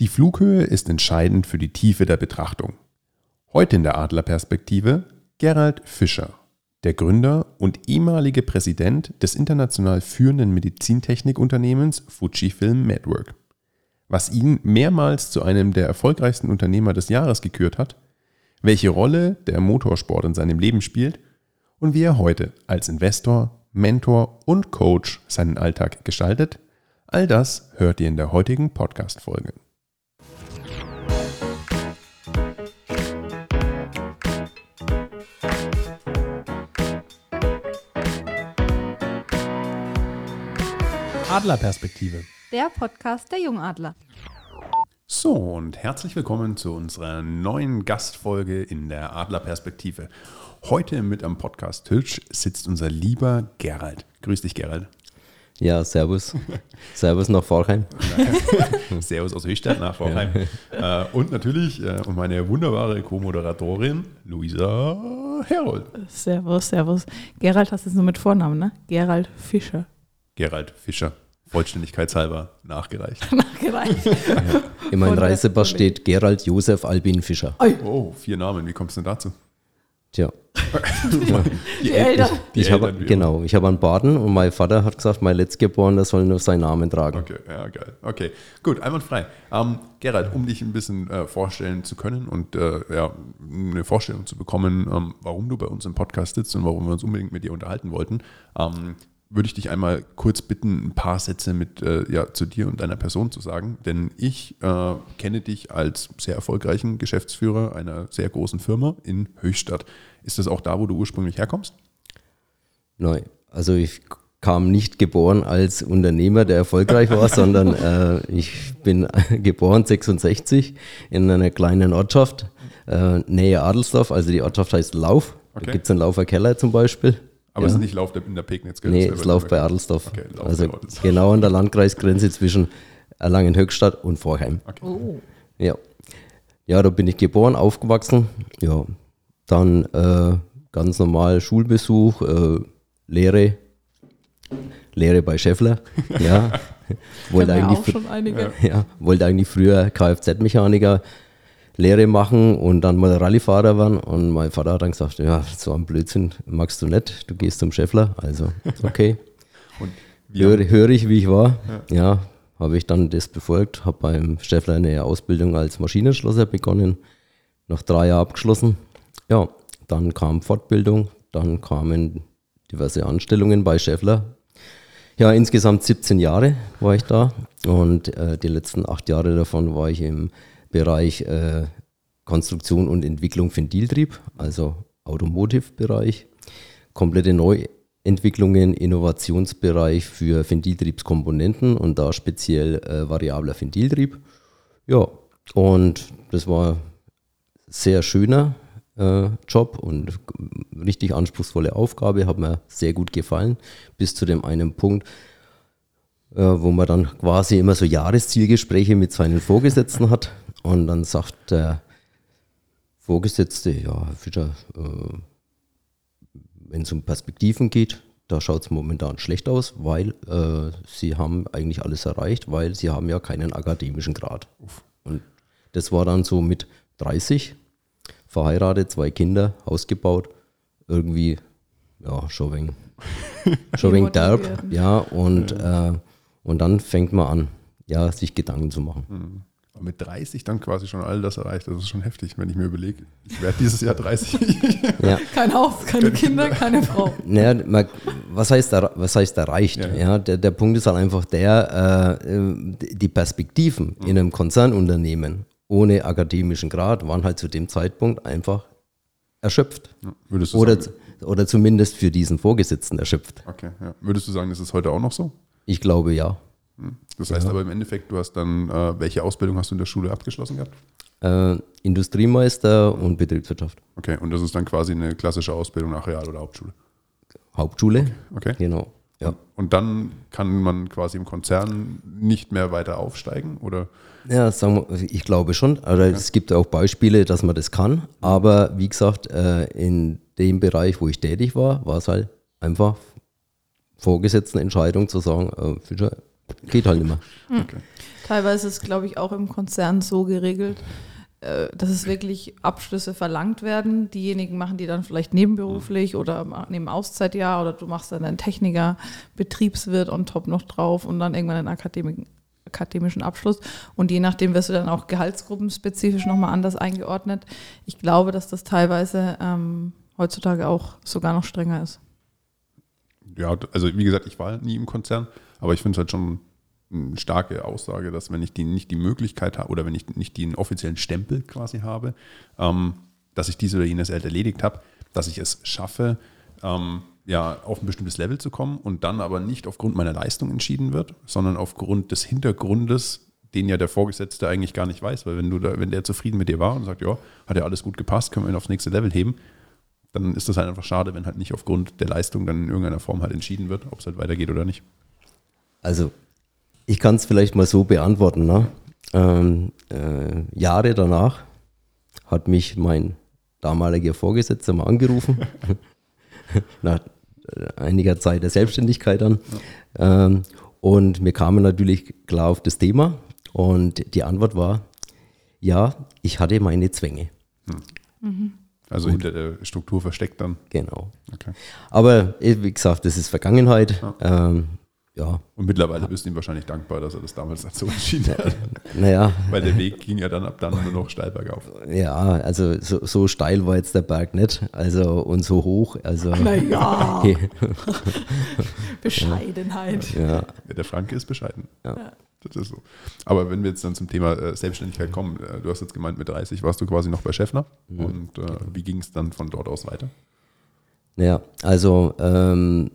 Die Flughöhe ist entscheidend für die Tiefe der Betrachtung. Heute in der Adlerperspektive Gerald Fischer, der Gründer und ehemalige Präsident des international führenden Medizintechnikunternehmens Fujifilm Network. Was ihn mehrmals zu einem der erfolgreichsten Unternehmer des Jahres gekürt hat, welche Rolle der Motorsport in seinem Leben spielt und wie er heute als Investor, Mentor und Coach seinen Alltag gestaltet, all das hört ihr in der heutigen Podcast-Folge. Adlerperspektive. Der Podcast der Jungadler. So, und herzlich willkommen zu unserer neuen Gastfolge in der Adlerperspektive. Heute mit am Podcast-Tisch sitzt unser lieber Gerald. Grüß dich, Gerald. Ja, servus. servus nach Vorheim. servus aus Höchstadt nach Vorheim. Ja. Äh, und natürlich äh, meine wunderbare Co-Moderatorin Luisa Herold. Servus, servus. Gerald hast du jetzt nur mit Vornamen, ne? Gerald Fischer. Gerald Fischer. Vollständigkeitshalber nachgereicht. nachgereicht. ja. In meinem Reisepass steht Gerald Josef Albin Fischer. Oh, vier Namen. Wie kommst du denn dazu? Tja. die, Eltern. Die ich habe, genau, ich habe einen Baden und mein Vater hat gesagt, mein Letztgeborener soll nur seinen Namen tragen. Okay, ja, geil. Okay, gut, einwandfrei. Ähm, Gerald, um dich ein bisschen äh, vorstellen zu können und äh, ja, eine Vorstellung zu bekommen, ähm, warum du bei uns im Podcast sitzt und warum wir uns unbedingt mit dir unterhalten wollten, ähm, würde ich dich einmal kurz bitten, ein paar Sätze mit äh, ja, zu dir und deiner Person zu sagen. Denn ich äh, kenne dich als sehr erfolgreichen Geschäftsführer einer sehr großen Firma in Höchstadt. Ist das auch da, wo du ursprünglich herkommst? Nein, also ich kam nicht geboren als Unternehmer, der erfolgreich war, sondern äh, ich bin geboren 66 in einer kleinen Ortschaft, äh, Nähe Adelsdorf, also die Ortschaft heißt Lauf. Okay. Da gibt es einen Laufer Keller zum Beispiel. Aber ja. es ist nicht Lauf in der Pegnitz, gell? Nee, es läuft bei Adelsdorf. Okay, also Adelsdorf. genau an der Landkreisgrenze zwischen Erlangen-Höchstadt und Vorheim. Okay. Oh. Ja. ja, da bin ich geboren, aufgewachsen. Ja, dann äh, ganz normal Schulbesuch, äh, Lehre, Lehre bei Scheffler. Ja, wollte eigentlich, ja, wollte eigentlich früher Kfz-Mechaniker Lehre machen und dann mal Rallyefahrer werden. Und mein Vater hat dann gesagt, ja, so ein Blödsinn magst du nicht, du gehst zum Scheffler. Also, okay. höre, höre ich, wie ich war. Ja, ja habe ich dann das befolgt, habe beim Scheffler eine Ausbildung als Maschinenschlosser begonnen, nach drei Jahren abgeschlossen. Ja, dann kam Fortbildung, dann kamen diverse Anstellungen bei Scheffler. Ja, insgesamt 17 Jahre war ich da und äh, die letzten acht Jahre davon war ich im Bereich äh, Konstruktion und Entwicklung Ventiltrieb, also Automotive-Bereich, komplette Neuentwicklungen, Innovationsbereich für Ventiltriebskomponenten und da speziell äh, variabler Ventiltrieb. Ja, und das war sehr schöner äh, Job und richtig anspruchsvolle Aufgabe, hat mir sehr gut gefallen, bis zu dem einen Punkt, äh, wo man dann quasi immer so Jahreszielgespräche mit seinen Vorgesetzten hat. Und dann sagt der Vorgesetzte, ja, Herr Fischer, äh, wenn es um Perspektiven geht, da schaut es momentan schlecht aus, weil äh, Sie haben eigentlich alles erreicht, weil Sie haben ja keinen akademischen Grad. Und das war dann so mit 30, verheiratet, zwei Kinder, Haus gebaut, irgendwie, ja, schon wegen, schon wegen derb, ja, und, äh, und dann fängt man an, ja, sich Gedanken zu machen. Mhm mit 30 dann quasi schon all das erreicht. Das ist schon heftig, wenn ich mir überlege, ich werde dieses Jahr 30. ja. Kein Haus, keine, keine Kinder, keine Frau. Naja, was, heißt, was heißt erreicht? Ja. ja der, der Punkt ist halt einfach der, äh, die Perspektiven mhm. in einem Konzernunternehmen ohne akademischen Grad waren halt zu dem Zeitpunkt einfach erschöpft. Ja. Würdest du oder, sagen, oder zumindest für diesen Vorgesetzten erschöpft. Okay, ja. Würdest du sagen, ist es heute auch noch so? Ich glaube ja. Das heißt ja. aber im Endeffekt, du hast dann, äh, welche Ausbildung hast du in der Schule abgeschlossen gehabt? Äh, Industriemeister und Betriebswirtschaft. Okay, und das ist dann quasi eine klassische Ausbildung nach Real- oder Hauptschule? Hauptschule. Okay. okay. Genau. Ja. Und dann kann man quasi im Konzern nicht mehr weiter aufsteigen, oder? Ja, sagen wir, ich glaube schon. Also ja. Es gibt auch Beispiele, dass man das kann. Aber wie gesagt, äh, in dem Bereich, wo ich tätig war, war es halt einfach Vorgesetzten Entscheidung zu sagen, äh, Fischer, geht halt mehr. Hm. Okay. Teilweise ist, glaube ich, auch im Konzern so geregelt, äh, dass es wirklich Abschlüsse verlangt werden. Diejenigen machen die dann vielleicht nebenberuflich oder neben Auszeitjahr oder du machst dann einen Techniker, Betriebswirt on top noch drauf und dann irgendwann einen Akademik akademischen Abschluss. Und je nachdem wirst du dann auch gehaltsgruppenspezifisch nochmal anders eingeordnet. Ich glaube, dass das teilweise ähm, heutzutage auch sogar noch strenger ist. Ja, also wie gesagt, ich war nie im Konzern, aber ich finde es halt schon eine starke Aussage, dass wenn ich die nicht die Möglichkeit habe oder wenn ich nicht den offiziellen Stempel quasi habe, ähm, dass ich dies oder jenes erledigt habe, dass ich es schaffe, ähm, ja, auf ein bestimmtes Level zu kommen und dann aber nicht aufgrund meiner Leistung entschieden wird, sondern aufgrund des Hintergrundes, den ja der Vorgesetzte eigentlich gar nicht weiß, weil wenn du da, wenn der zufrieden mit dir war und sagt, ja, hat ja alles gut gepasst, können wir ihn aufs nächste Level heben, dann ist das halt einfach schade, wenn halt nicht aufgrund der Leistung dann in irgendeiner Form halt entschieden wird, ob es halt weitergeht oder nicht. Also ich kann es vielleicht mal so beantworten. Ne? Ähm, äh, Jahre danach hat mich mein damaliger Vorgesetzter mal angerufen, nach einiger Zeit der Selbstständigkeit dann. Ja. Ähm, und wir kamen natürlich klar auf das Thema und die Antwort war, ja, ich hatte meine Zwänge. Hm. Mhm. Also Gut. hinter der Struktur versteckt dann. Genau. Okay. Aber wie gesagt, das ist Vergangenheit. Ja. Ähm, ja. Und mittlerweile bist du ihm wahrscheinlich dankbar, dass er das damals dazu entschieden hat. Naja. Weil der Weg ging ja dann ab dann nur noch steil bergauf. Ja, also so, so steil war jetzt der Berg nicht. Also und so hoch. Also. Naja. Bescheidenheit. Ja. ja. Der Franke ist bescheiden. Ja. Das ist so. Aber wenn wir jetzt dann zum Thema äh, Selbstständigkeit kommen, äh, du hast jetzt gemeint, mit 30 warst du quasi noch bei Schäffner. Mhm. Und äh, wie ging es dann von dort aus weiter? Ja, also ähm,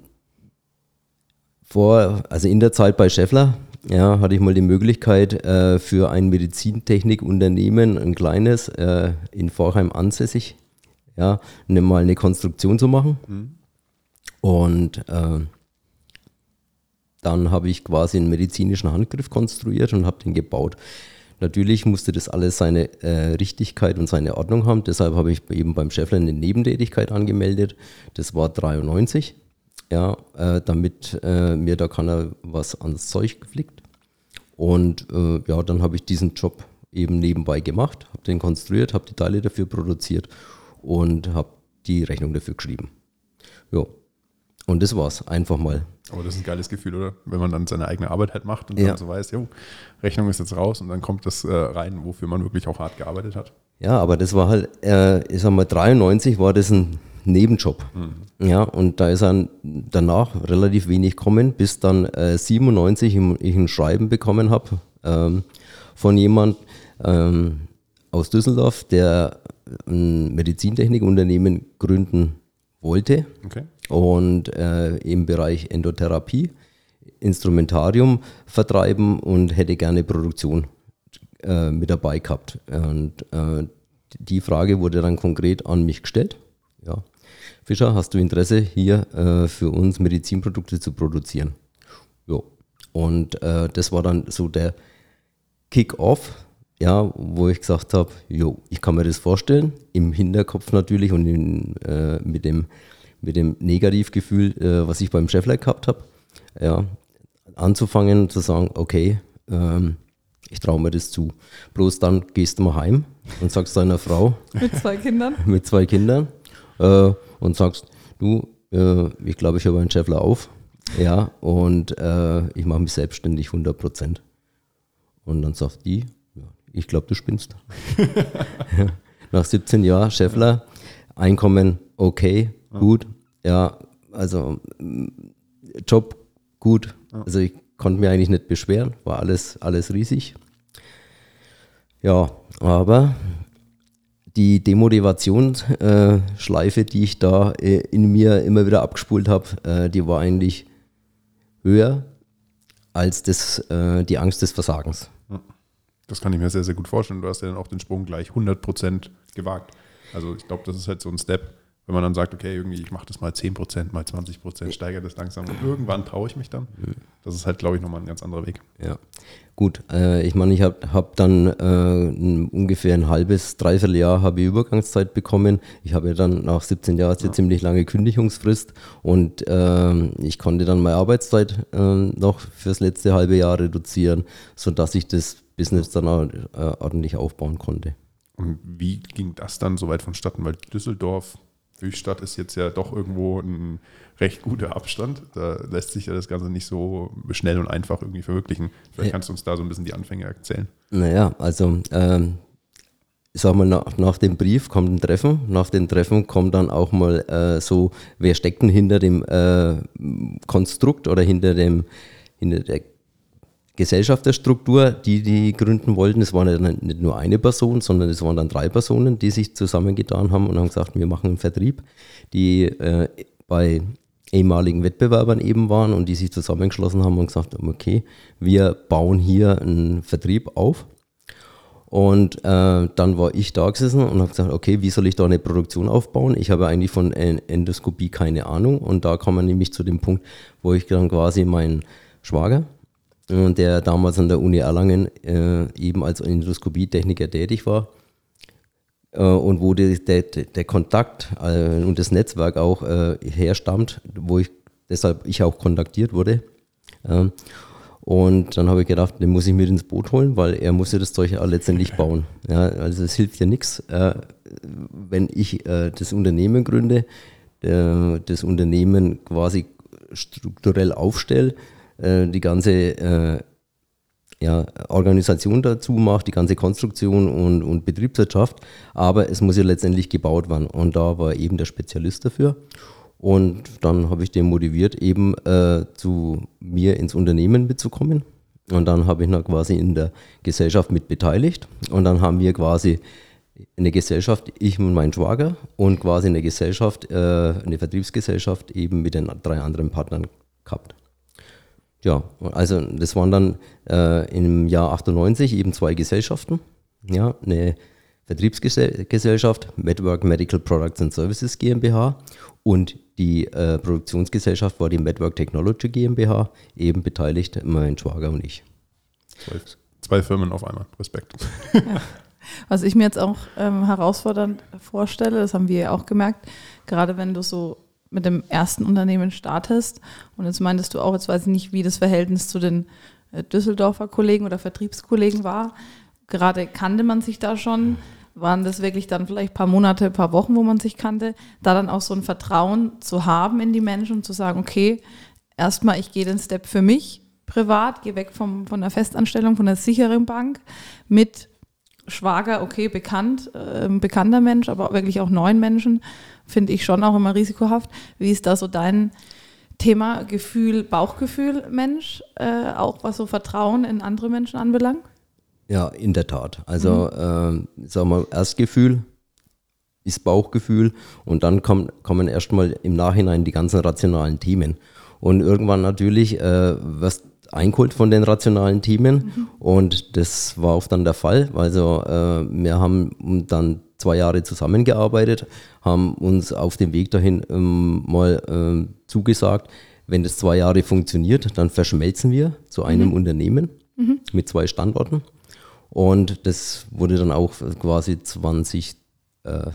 vor, also in der Zeit bei Scheffler, ja, hatte ich mal die Möglichkeit, äh, für ein Medizintechnikunternehmen, ein kleines, äh, in Vorheim ansässig, ja, ne, mal eine Konstruktion zu machen. Mhm. Und äh, dann habe ich quasi einen medizinischen Handgriff konstruiert und habe den gebaut. Natürlich musste das alles seine äh, Richtigkeit und seine Ordnung haben. Deshalb habe ich eben beim Scheffler eine Nebentätigkeit angemeldet. Das war 93 ja, äh, damit äh, mir da keiner was ans Zeug geflickt. Und äh, ja, dann habe ich diesen Job eben nebenbei gemacht, habe den konstruiert, habe die Teile dafür produziert und habe die Rechnung dafür geschrieben. Ja, und das war's, einfach mal. Aber das ist ein geiles Gefühl, oder? Wenn man dann seine eigene Arbeit halt macht und ja. dann so weiß, jo, Rechnung ist jetzt raus und dann kommt das äh, rein, wofür man wirklich auch hart gearbeitet hat. Ja, aber das war halt, äh, ich sag mal, 93 war das ein Nebenjob. Mhm. Ja, und da ist dann danach relativ wenig kommen, bis dann äh, 97 ich ein Schreiben bekommen habe ähm, von jemand ähm, aus Düsseldorf, der ein Medizintechnikunternehmen gründen wollte okay. und äh, im Bereich Endotherapie Instrumentarium vertreiben und hätte gerne Produktion äh, mit dabei gehabt. Und äh, die Frage wurde dann konkret an mich gestellt. Ja. Fischer, hast du Interesse, hier äh, für uns Medizinprodukte zu produzieren? Jo. Und äh, das war dann so der Kick-Off, ja, wo ich gesagt habe, jo, ich kann mir das vorstellen, im Hinterkopf natürlich und in, äh, mit, dem, mit dem Negativgefühl, äh, was ich beim Chefler gehabt habe, ja, anzufangen zu sagen, okay, ähm, ich traue mir das zu. Bloß dann gehst du mal heim und sagst deiner Frau. mit zwei Kindern? mit zwei Kindern äh, und sagst, du, äh, ich glaube, ich habe einen Schäffler auf. Ja, und äh, ich mache mich selbstständig 100 Prozent. Und dann sagt die, ich glaube, du spinnst. Nach 17 Jahren Schäffler, Einkommen okay, gut. Ja, also Job gut. Also ich konnte mir eigentlich nicht beschweren, war alles, alles riesig. Ja, aber die Demotivationsschleife, die ich da äh, in mir immer wieder abgespult habe, äh, die war eigentlich höher als das, äh, die Angst des Versagens. Das kann ich mir sehr, sehr gut vorstellen. Du hast ja dann auch den Sprung gleich 100% gewagt. Also ich glaube, das ist halt so ein Step, wenn man dann sagt, okay, irgendwie ich mache das mal 10%, mal 20%, steigere das langsam und irgendwann traue ich mich dann. Das ist halt, glaube ich, nochmal ein ganz anderer Weg. Ja. Gut, äh, ich meine, ich habe hab dann äh, ungefähr ein halbes, dreiviertel Jahr habe ich Übergangszeit bekommen. Ich habe ja dann nach 17 Jahren ja. ziemlich lange Kündigungsfrist und äh, ich konnte dann meine Arbeitszeit äh, noch fürs letzte halbe Jahr reduzieren, sodass ich das Business dann auch, äh, ordentlich aufbauen konnte. Und wie ging das dann so weit vonstatten? Weil Düsseldorf, Höchstadt ist jetzt ja doch irgendwo ein recht guter Abstand. Da lässt sich ja das Ganze nicht so schnell und einfach irgendwie verwirklichen. Vielleicht kannst du uns da so ein bisschen die Anfänge erzählen. Naja, also ähm, ich sag mal, nach, nach, dem Brief kommt ein Treffen. Nach dem Treffen kommt dann auch mal äh, so, wer steckt denn hinter dem äh, Konstrukt oder hinter dem hinter der Gesellschafterstruktur, die die gründen wollten. Es war nicht nur eine Person, sondern es waren dann drei Personen, die sich zusammengetan haben und haben gesagt, wir machen einen Vertrieb, die äh, bei ehemaligen Wettbewerbern eben waren und die sich zusammengeschlossen haben und gesagt haben, okay, wir bauen hier einen Vertrieb auf. Und äh, dann war ich da gesessen und habe gesagt, okay, wie soll ich da eine Produktion aufbauen? Ich habe eigentlich von Endoskopie keine Ahnung. Und da kam man nämlich zu dem Punkt, wo ich dann quasi meinen Schwager, der damals an der Uni Erlangen äh, eben als Endoskopietechniker tätig war, äh, und wo die, der, der Kontakt äh, und das Netzwerk auch äh, herstammt, wo ich deshalb ich auch kontaktiert wurde. Ähm, und dann habe ich gedacht, den muss ich mit ins Boot holen, weil er muss ja das Zeug ja letztendlich bauen. Ja, also es hilft ja nichts, äh, wenn ich äh, das Unternehmen gründe, äh, das Unternehmen quasi strukturell aufstelle, die ganze ja, Organisation dazu macht, die ganze Konstruktion und, und Betriebswirtschaft, aber es muss ja letztendlich gebaut werden. Und da war eben der Spezialist dafür. Und dann habe ich den motiviert, eben äh, zu mir ins Unternehmen mitzukommen. Und dann habe ich ihn quasi in der Gesellschaft mit beteiligt. Und dann haben wir quasi eine Gesellschaft, ich und mein Schwager, und quasi eine Gesellschaft, äh, eine Vertriebsgesellschaft eben mit den drei anderen Partnern gehabt. Ja, also das waren dann äh, im Jahr 98 eben zwei Gesellschaften. Ja, eine Vertriebsgesellschaft, Medwork Medical Products and Services GmbH und die äh, Produktionsgesellschaft war die Medwork Technology GmbH, eben beteiligt mein Schwager und ich. Zwei, zwei Firmen auf einmal, Respekt. Ja. Was ich mir jetzt auch ähm, herausfordernd vorstelle, das haben wir ja auch gemerkt, gerade wenn du so mit dem ersten Unternehmen startest. Und jetzt meintest du auch, jetzt weiß ich nicht, wie das Verhältnis zu den äh, Düsseldorfer Kollegen oder Vertriebskollegen war. Gerade kannte man sich da schon. Waren das wirklich dann vielleicht ein paar Monate, ein paar Wochen, wo man sich kannte? Da dann auch so ein Vertrauen zu haben in die Menschen und zu sagen, okay, erstmal, ich gehe den Step für mich privat, gehe weg vom, von der Festanstellung, von der sicheren Bank mit Schwager, okay, bekannt, äh, bekannter Mensch, aber wirklich auch neuen Menschen finde ich schon auch immer risikohaft. Wie ist da so dein Thema Gefühl, Bauchgefühl, Mensch, äh, auch was so Vertrauen in andere Menschen anbelangt? Ja, in der Tat. Also, mhm. äh, sagen wir, Erstgefühl ist Bauchgefühl und dann kommen, kommen erstmal im Nachhinein die ganzen rationalen Themen. Und irgendwann natürlich äh, wirst eingeholt von den rationalen Themen mhm. und das war oft dann der Fall. Also äh, wir haben dann zwei Jahre zusammengearbeitet, haben uns auf dem Weg dahin ähm, mal ähm, zugesagt, wenn das zwei Jahre funktioniert, dann verschmelzen wir zu einem mhm. Unternehmen mhm. mit zwei Standorten. Und das wurde dann auch quasi 20, äh,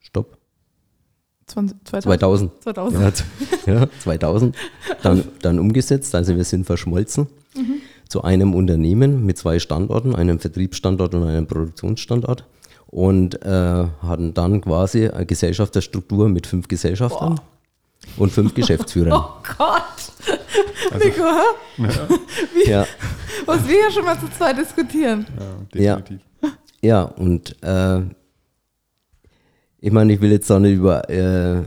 stopp. 20, 2000. 2000. 2000. Ja, ja, 2000. Dann, dann umgesetzt. Also wir sind verschmolzen mhm. zu einem Unternehmen mit zwei Standorten, einem Vertriebsstandort und einem Produktionsstandort und äh, hatten dann quasi eine Gesellschafterstruktur mit fünf Gesellschaftern Boah. und fünf Geschäftsführern. Oh Gott! Also, Nico, ja. Wie, ja. Was wir ja schon mal zu zweit diskutieren. Ja, definitiv. Ja, ja und äh, ich meine, ich will jetzt auch nicht über äh,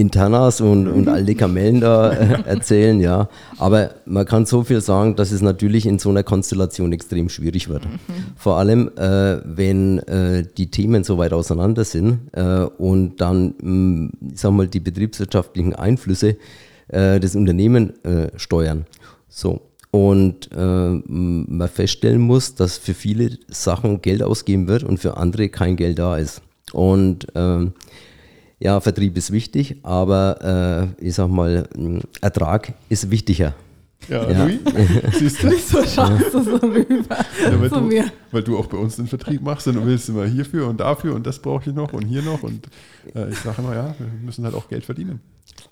Internas und, und all die Kamellen da äh, erzählen, ja. Aber man kann so viel sagen, dass es natürlich in so einer Konstellation extrem schwierig wird. Mhm. Vor allem, äh, wenn äh, die Themen so weit auseinander sind äh, und dann, mh, mm, ich sag mal, die betriebswirtschaftlichen Einflüsse äh, das Unternehmen äh, steuern. So. Und man feststellen muss, dass für viele Sachen Geld ausgeben wird und für andere kein Geld da ist. Und ähm, ja, Vertrieb ist wichtig, aber äh, ich sag mal, Ertrag ist wichtiger. Ja, ja. Louis, siehst du? Wieso schaust du so rüber ja, weil, zu du, mir? weil du auch bei uns den Vertrieb machst und du willst immer hierfür und dafür und das brauche ich noch und hier noch und äh, ich sage immer, ja, wir müssen halt auch Geld verdienen.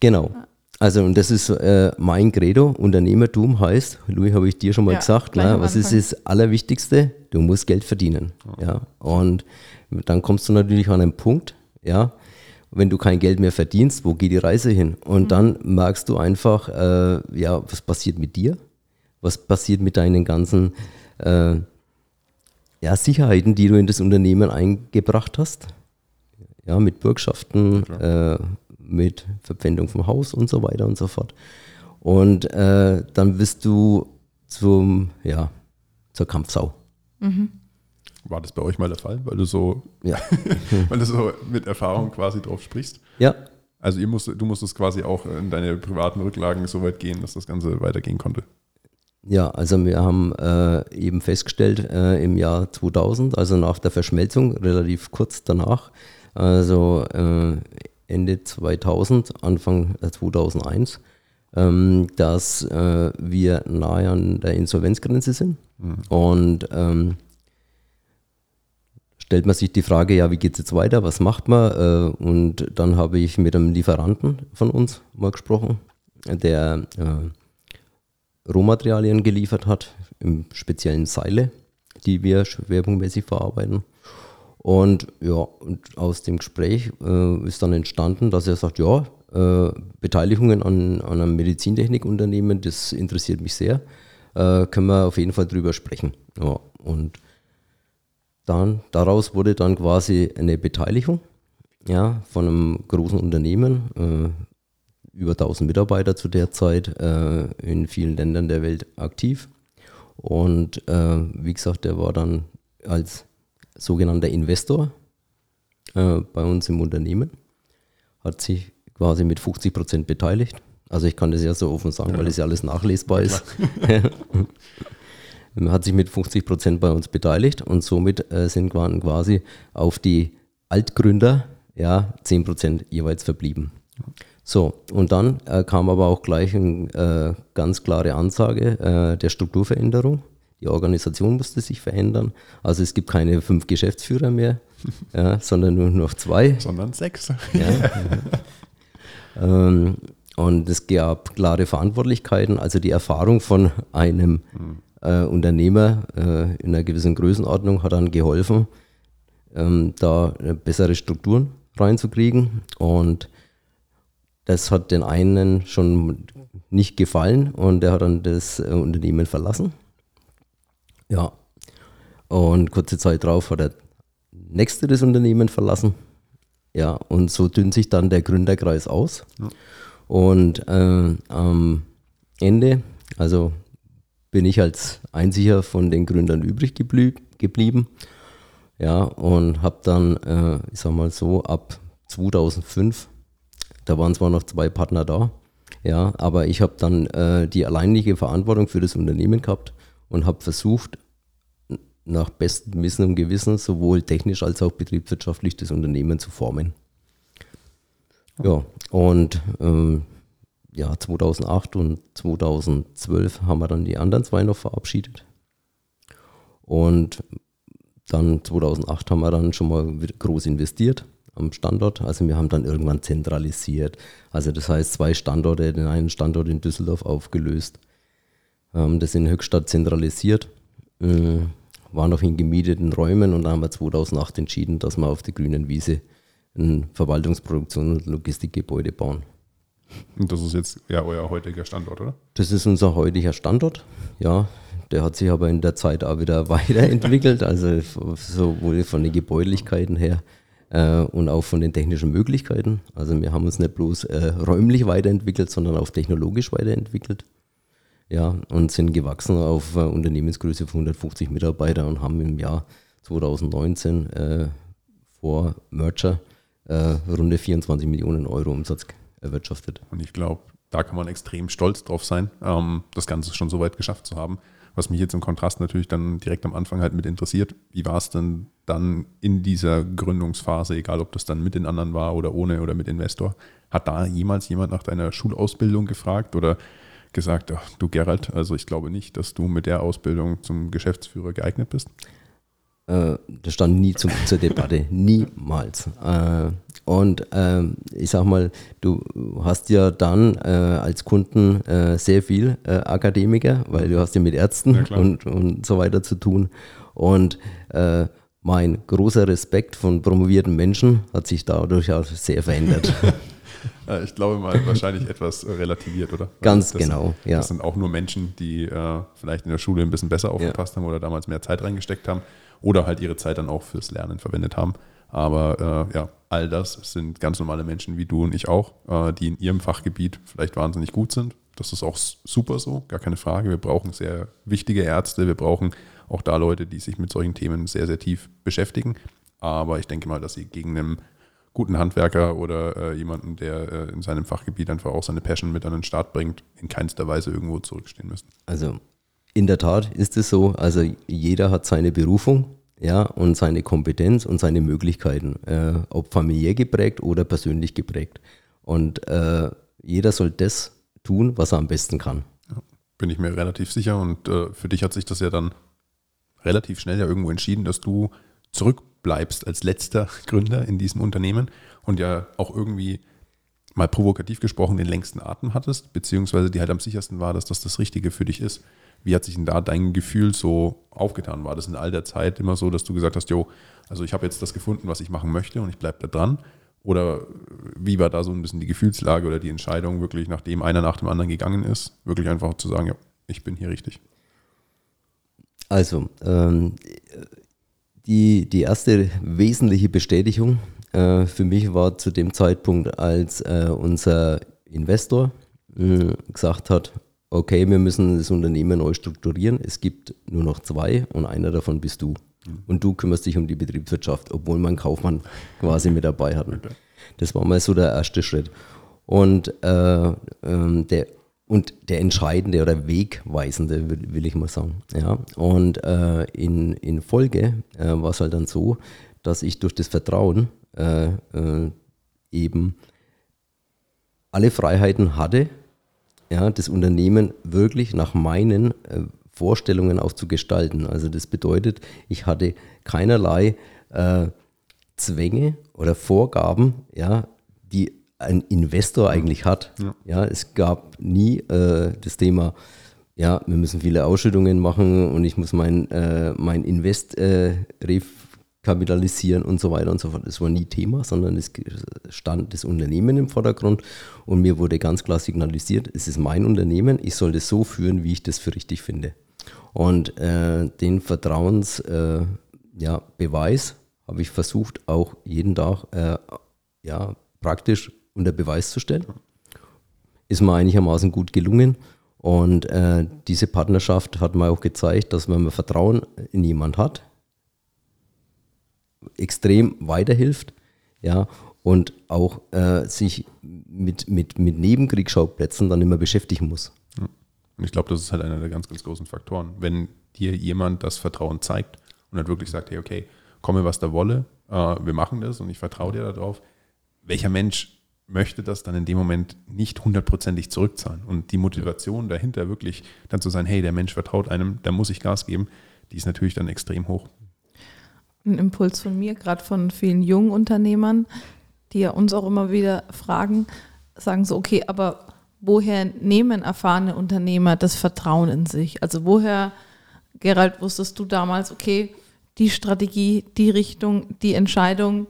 Genau. Also und das ist äh, mein Credo, Unternehmertum heißt, Louis habe ich dir schon mal ja, gesagt, na, was ist das Allerwichtigste? Du musst Geld verdienen. Ja. ja. Und dann kommst du natürlich an einen Punkt, ja, wenn du kein Geld mehr verdienst, wo geht die Reise hin? Und mhm. dann merkst du einfach, äh, ja, was passiert mit dir? Was passiert mit deinen ganzen äh, ja, Sicherheiten, die du in das Unternehmen eingebracht hast? Ja, mit Bürgschaften, äh, mit Verpfändung vom Haus und so weiter und so fort. Und äh, dann wirst du zum, ja, zur Kampfsau. Mhm. War das bei euch mal der Fall, weil du so, ja. weil du so mit Erfahrung quasi drauf sprichst? Ja. Also ihr musst, du musstest quasi auch in deine privaten Rücklagen so weit gehen, dass das Ganze weitergehen konnte. Ja, also wir haben äh, eben festgestellt äh, im Jahr 2000, also nach der Verschmelzung, relativ kurz danach, also äh, Ende 2000, Anfang 2001, ähm, dass äh, wir nahe an der Insolvenzgrenze sind. Mhm. Und ähm, stellt man sich die Frage, ja, wie geht es jetzt weiter, was macht man? Äh, und dann habe ich mit einem Lieferanten von uns mal gesprochen, der äh, Rohmaterialien geliefert hat, im speziellen Seile, die wir schwerpunktmäßig verarbeiten. Und ja, und aus dem Gespräch äh, ist dann entstanden, dass er sagt, ja, äh, Beteiligungen an, an einem Medizintechnikunternehmen, das interessiert mich sehr, äh, können wir auf jeden Fall drüber sprechen. Ja, und dann, daraus wurde dann quasi eine Beteiligung ja, von einem großen Unternehmen, äh, über 1000 Mitarbeiter zu der Zeit, äh, in vielen Ländern der Welt aktiv. Und äh, wie gesagt, der war dann als sogenannter Investor äh, bei uns im Unternehmen, hat sich quasi mit 50 Prozent beteiligt. Also ich kann das ja so offen sagen, ja. weil das ja alles nachlesbar ist. hat sich mit 50 Prozent bei uns beteiligt und somit äh, sind quasi auf die Altgründer ja, 10 Prozent jeweils verblieben. So, und dann äh, kam aber auch gleich eine äh, ganz klare Ansage äh, der Strukturveränderung. Die Organisation musste sich verändern. Also es gibt keine fünf Geschäftsführer mehr, ja, sondern nur noch zwei. Sondern sechs. Ja, ähm, und es gab klare Verantwortlichkeiten. Also die Erfahrung von einem mhm äh, Unternehmer äh, in einer gewissen Größenordnung hat dann geholfen, ähm, da bessere Strukturen reinzukriegen. Und das hat den einen schon nicht gefallen und er hat dann das äh, Unternehmen verlassen. Ja. Und kurze Zeit darauf hat er nächste das Unternehmen verlassen. Ja, und so dünnt sich dann der Gründerkreis aus. Ja. Und äh, am Ende, also bin ich als einziger von den Gründern übrig geblieben. Ja, und habe dann, äh, ich sag mal so, ab 2005, da waren zwar noch zwei Partner da, ja, aber ich habe dann äh, die alleinige Verantwortung für das Unternehmen gehabt und habe versucht, nach bestem Wissen und Gewissen sowohl technisch als auch betriebswirtschaftlich das Unternehmen zu formen. Ja, und ähm, ja, 2008 und 2012 haben wir dann die anderen zwei noch verabschiedet. Und dann 2008 haben wir dann schon mal groß investiert am Standort. Also wir haben dann irgendwann zentralisiert. Also das heißt zwei Standorte, den einen Standort in Düsseldorf aufgelöst, haben das in Höchstadt zentralisiert, äh, waren noch in gemieteten Räumen und dann haben wir 2008 entschieden, dass wir auf der grünen Wiese ein Verwaltungsproduktion- und Logistikgebäude bauen. Und das ist jetzt ja euer heutiger Standort, oder? Das ist unser heutiger Standort, ja. Der hat sich aber in der Zeit auch wieder weiterentwickelt, also sowohl von den Gebäudlichkeiten her äh, und auch von den technischen Möglichkeiten. Also wir haben uns nicht bloß äh, räumlich weiterentwickelt, sondern auch technologisch weiterentwickelt. Ja, und sind gewachsen auf äh, Unternehmensgröße von 150 Mitarbeiter und haben im Jahr 2019 äh, vor Merger äh, runde 24 Millionen Euro Umsatz erwirtschaftet. Und ich glaube, da kann man extrem stolz drauf sein, ähm, das Ganze schon so weit geschafft zu haben. Was mich jetzt im Kontrast natürlich dann direkt am Anfang halt mit interessiert, wie war es denn dann in dieser Gründungsphase, egal ob das dann mit den anderen war oder ohne oder mit Investor, hat da jemals jemand nach deiner Schulausbildung gefragt oder gesagt, ach, du Gerald, also ich glaube nicht, dass du mit der Ausbildung zum Geschäftsführer geeignet bist? Äh, das stand nie zum, zur Debatte, niemals. Äh, und ähm, ich sag mal, du hast ja dann äh, als Kunden sehr viel Akademiker, weil du hast ja mit Ärzten ja, und, und so weiter zu tun. Und mein großer Respekt von promovierten Menschen hat sich dadurch auch sehr verändert. ich glaube mal, wahrscheinlich etwas relativiert, oder? Ganz das genau, ja. Das sind auch nur Menschen, die äh, vielleicht in der Schule ein bisschen besser aufgepasst ja. haben oder damals mehr Zeit reingesteckt haben oder halt ihre Zeit dann auch fürs Lernen verwendet haben. Aber äh, ja, all das sind ganz normale Menschen wie du und ich auch, äh, die in ihrem Fachgebiet vielleicht wahnsinnig gut sind. Das ist auch super so, gar keine Frage. Wir brauchen sehr wichtige Ärzte, wir brauchen auch da Leute, die sich mit solchen Themen sehr, sehr tief beschäftigen. Aber ich denke mal, dass sie gegen einen guten Handwerker oder äh, jemanden, der äh, in seinem Fachgebiet einfach auch seine Passion mit an den Start bringt, in keinster Weise irgendwo zurückstehen müssen. Also in der Tat ist es so. Also jeder hat seine Berufung, ja, und seine Kompetenz und seine Möglichkeiten, äh, ob familiär geprägt oder persönlich geprägt. Und äh, jeder soll das tun, was er am besten kann. Ja, bin ich mir relativ sicher. Und äh, für dich hat sich das ja dann relativ schnell ja irgendwo entschieden, dass du zurückbleibst als letzter Gründer in diesem Unternehmen und ja auch irgendwie mal provokativ gesprochen den längsten Atem hattest, beziehungsweise die halt am sichersten war, dass das das Richtige für dich ist. Wie hat sich denn da dein Gefühl so aufgetan? War das in all der Zeit immer so, dass du gesagt hast, jo, also ich habe jetzt das gefunden, was ich machen möchte und ich bleibe da dran? Oder wie war da so ein bisschen die Gefühlslage oder die Entscheidung, wirklich nachdem einer nach dem anderen gegangen ist, wirklich einfach zu sagen, ja, ich bin hier richtig? Also, ähm, die, die erste wesentliche Bestätigung äh, für mich war zu dem Zeitpunkt, als äh, unser Investor äh, gesagt hat, okay, wir müssen das Unternehmen neu strukturieren. Es gibt nur noch zwei und einer davon bist du. Und du kümmerst dich um die Betriebswirtschaft, obwohl man Kaufmann quasi mit dabei hat. Das war mal so der erste Schritt. Und, äh, ähm, der, und der entscheidende oder wegweisende, will, will ich mal sagen. Ja? Und äh, in, in Folge äh, war es halt dann so, dass ich durch das Vertrauen äh, äh, eben alle Freiheiten hatte, ja, das Unternehmen wirklich nach meinen äh, Vorstellungen auch zu gestalten. Also das bedeutet, ich hatte keinerlei äh, Zwänge oder Vorgaben, ja, die ein Investor eigentlich hat. Ja, ja es gab nie äh, das Thema, ja, wir müssen viele Ausschüttungen machen und ich muss mein, äh, mein Invest äh, kapitalisieren und so weiter und so fort. Das war nie Thema, sondern es stand das Unternehmen im Vordergrund und mir wurde ganz klar signalisiert, es ist mein Unternehmen, ich soll das so führen, wie ich das für richtig finde. Und äh, den Vertrauensbeweis äh, ja, habe ich versucht, auch jeden Tag äh, ja, praktisch unter Beweis zu stellen. Ist mir einigermaßen gut gelungen. Und äh, diese Partnerschaft hat mir auch gezeigt, dass wenn man Vertrauen in jemand hat, extrem weiterhilft, ja, und auch äh, sich mit, mit, mit Nebenkriegsschauplätzen dann immer beschäftigen muss. Und ich glaube, das ist halt einer der ganz, ganz großen Faktoren. Wenn dir jemand das Vertrauen zeigt und halt wirklich sagt, hey, okay, komme was da wolle, äh, wir machen das und ich vertraue dir darauf, welcher Mensch möchte das dann in dem Moment nicht hundertprozentig zurückzahlen? Und die Motivation dahinter wirklich dann zu sein, hey, der Mensch vertraut einem, da muss ich Gas geben, die ist natürlich dann extrem hoch ein Impuls von mir, gerade von vielen jungen Unternehmern, die ja uns auch immer wieder fragen, sagen so, okay, aber woher nehmen erfahrene Unternehmer das Vertrauen in sich? Also woher, Gerald, wusstest du damals, okay, die Strategie, die Richtung, die Entscheidung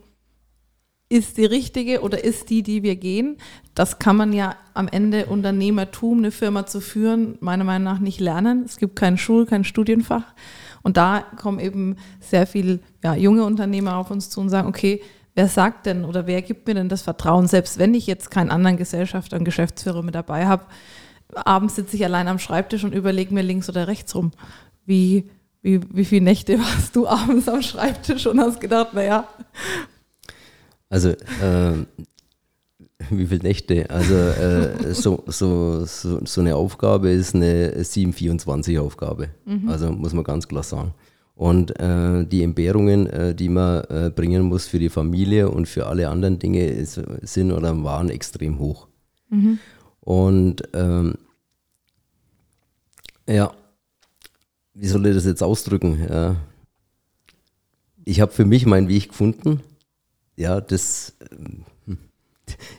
ist die richtige oder ist die, die wir gehen? Das kann man ja am Ende Unternehmertum, eine Firma zu führen, meiner Meinung nach nicht lernen. Es gibt kein Schul-, kein Studienfach. Und da kommen eben sehr viele ja, junge Unternehmer auf uns zu und sagen, okay, wer sagt denn oder wer gibt mir denn das Vertrauen, selbst wenn ich jetzt keinen anderen Gesellschafter und Geschäftsführer mit dabei habe, abends sitze ich allein am Schreibtisch und überlege mir links oder rechts rum, wie, wie, wie viele Nächte warst du abends am Schreibtisch und hast gedacht, naja. Also äh, Wie viele Nächte? Also äh, so, so, so, so, eine Aufgabe ist eine 724-Aufgabe. Mhm. Also muss man ganz klar sagen. Und äh, die Entbehrungen, äh, die man äh, bringen muss für die Familie und für alle anderen Dinge, ist, sind oder waren extrem hoch. Mhm. Und ähm, ja, wie soll ich das jetzt ausdrücken? Ja. Ich habe für mich meinen Weg gefunden, ja, das äh,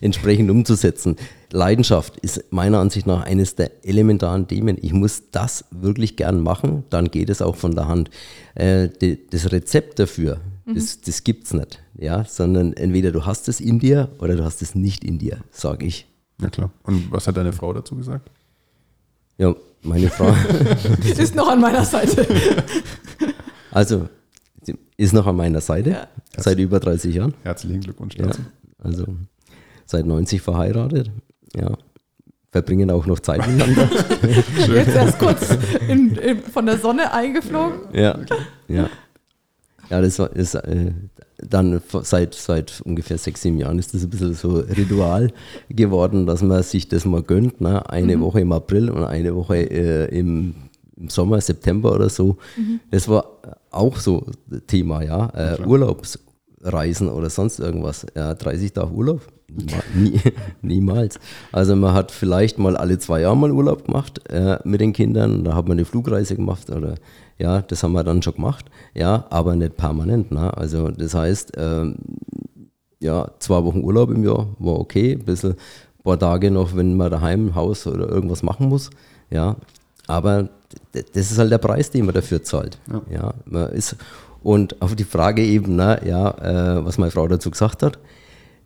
entsprechend umzusetzen. Leidenschaft ist meiner Ansicht nach eines der elementaren Themen. Ich muss das wirklich gern machen, dann geht es auch von der Hand. Äh, die, das Rezept dafür, mhm. das, das gibt es nicht. Ja? Sondern entweder du hast es in dir oder du hast es nicht in dir, sage ich. Ja klar. Und was hat deine Frau dazu gesagt? Ja, meine Frau. Sie ist noch an meiner Seite. Also, sie ist noch an meiner Seite, ja. seit über 30 Jahren. Herzlichen Glückwunsch dazu. Ja, also seit 90 verheiratet ja, verbringen auch noch Zeit miteinander. Jetzt erst kurz in, in, von der Sonne eingeflogen. Ja, ja. Ja, das war, ist, äh, dann seit, seit ungefähr sechs, sieben Jahren ist das ein bisschen so Ritual geworden, dass man sich das mal gönnt. Ne? Eine mhm. Woche im April und eine Woche äh, im, im, Sommer, September oder so. Mhm. Das war auch so Thema, ja. Äh, Urlaubsreisen oder sonst irgendwas. Ja, 30 Tage Urlaub Nie, niemals. Also man hat vielleicht mal alle zwei Jahre mal Urlaub gemacht äh, mit den Kindern. Da hat man eine Flugreise gemacht oder ja, das haben wir dann schon gemacht. Ja, aber nicht permanent. Ne? Also das heißt, ähm, ja, zwei Wochen Urlaub im Jahr war okay. Ein bisschen, ein paar Tage noch, wenn man daheim Haus oder irgendwas machen muss. Ja, aber das ist halt der Preis, den man dafür zahlt. Ja, ja man ist, und auf die Frage eben, na, ja, äh, was meine Frau dazu gesagt hat,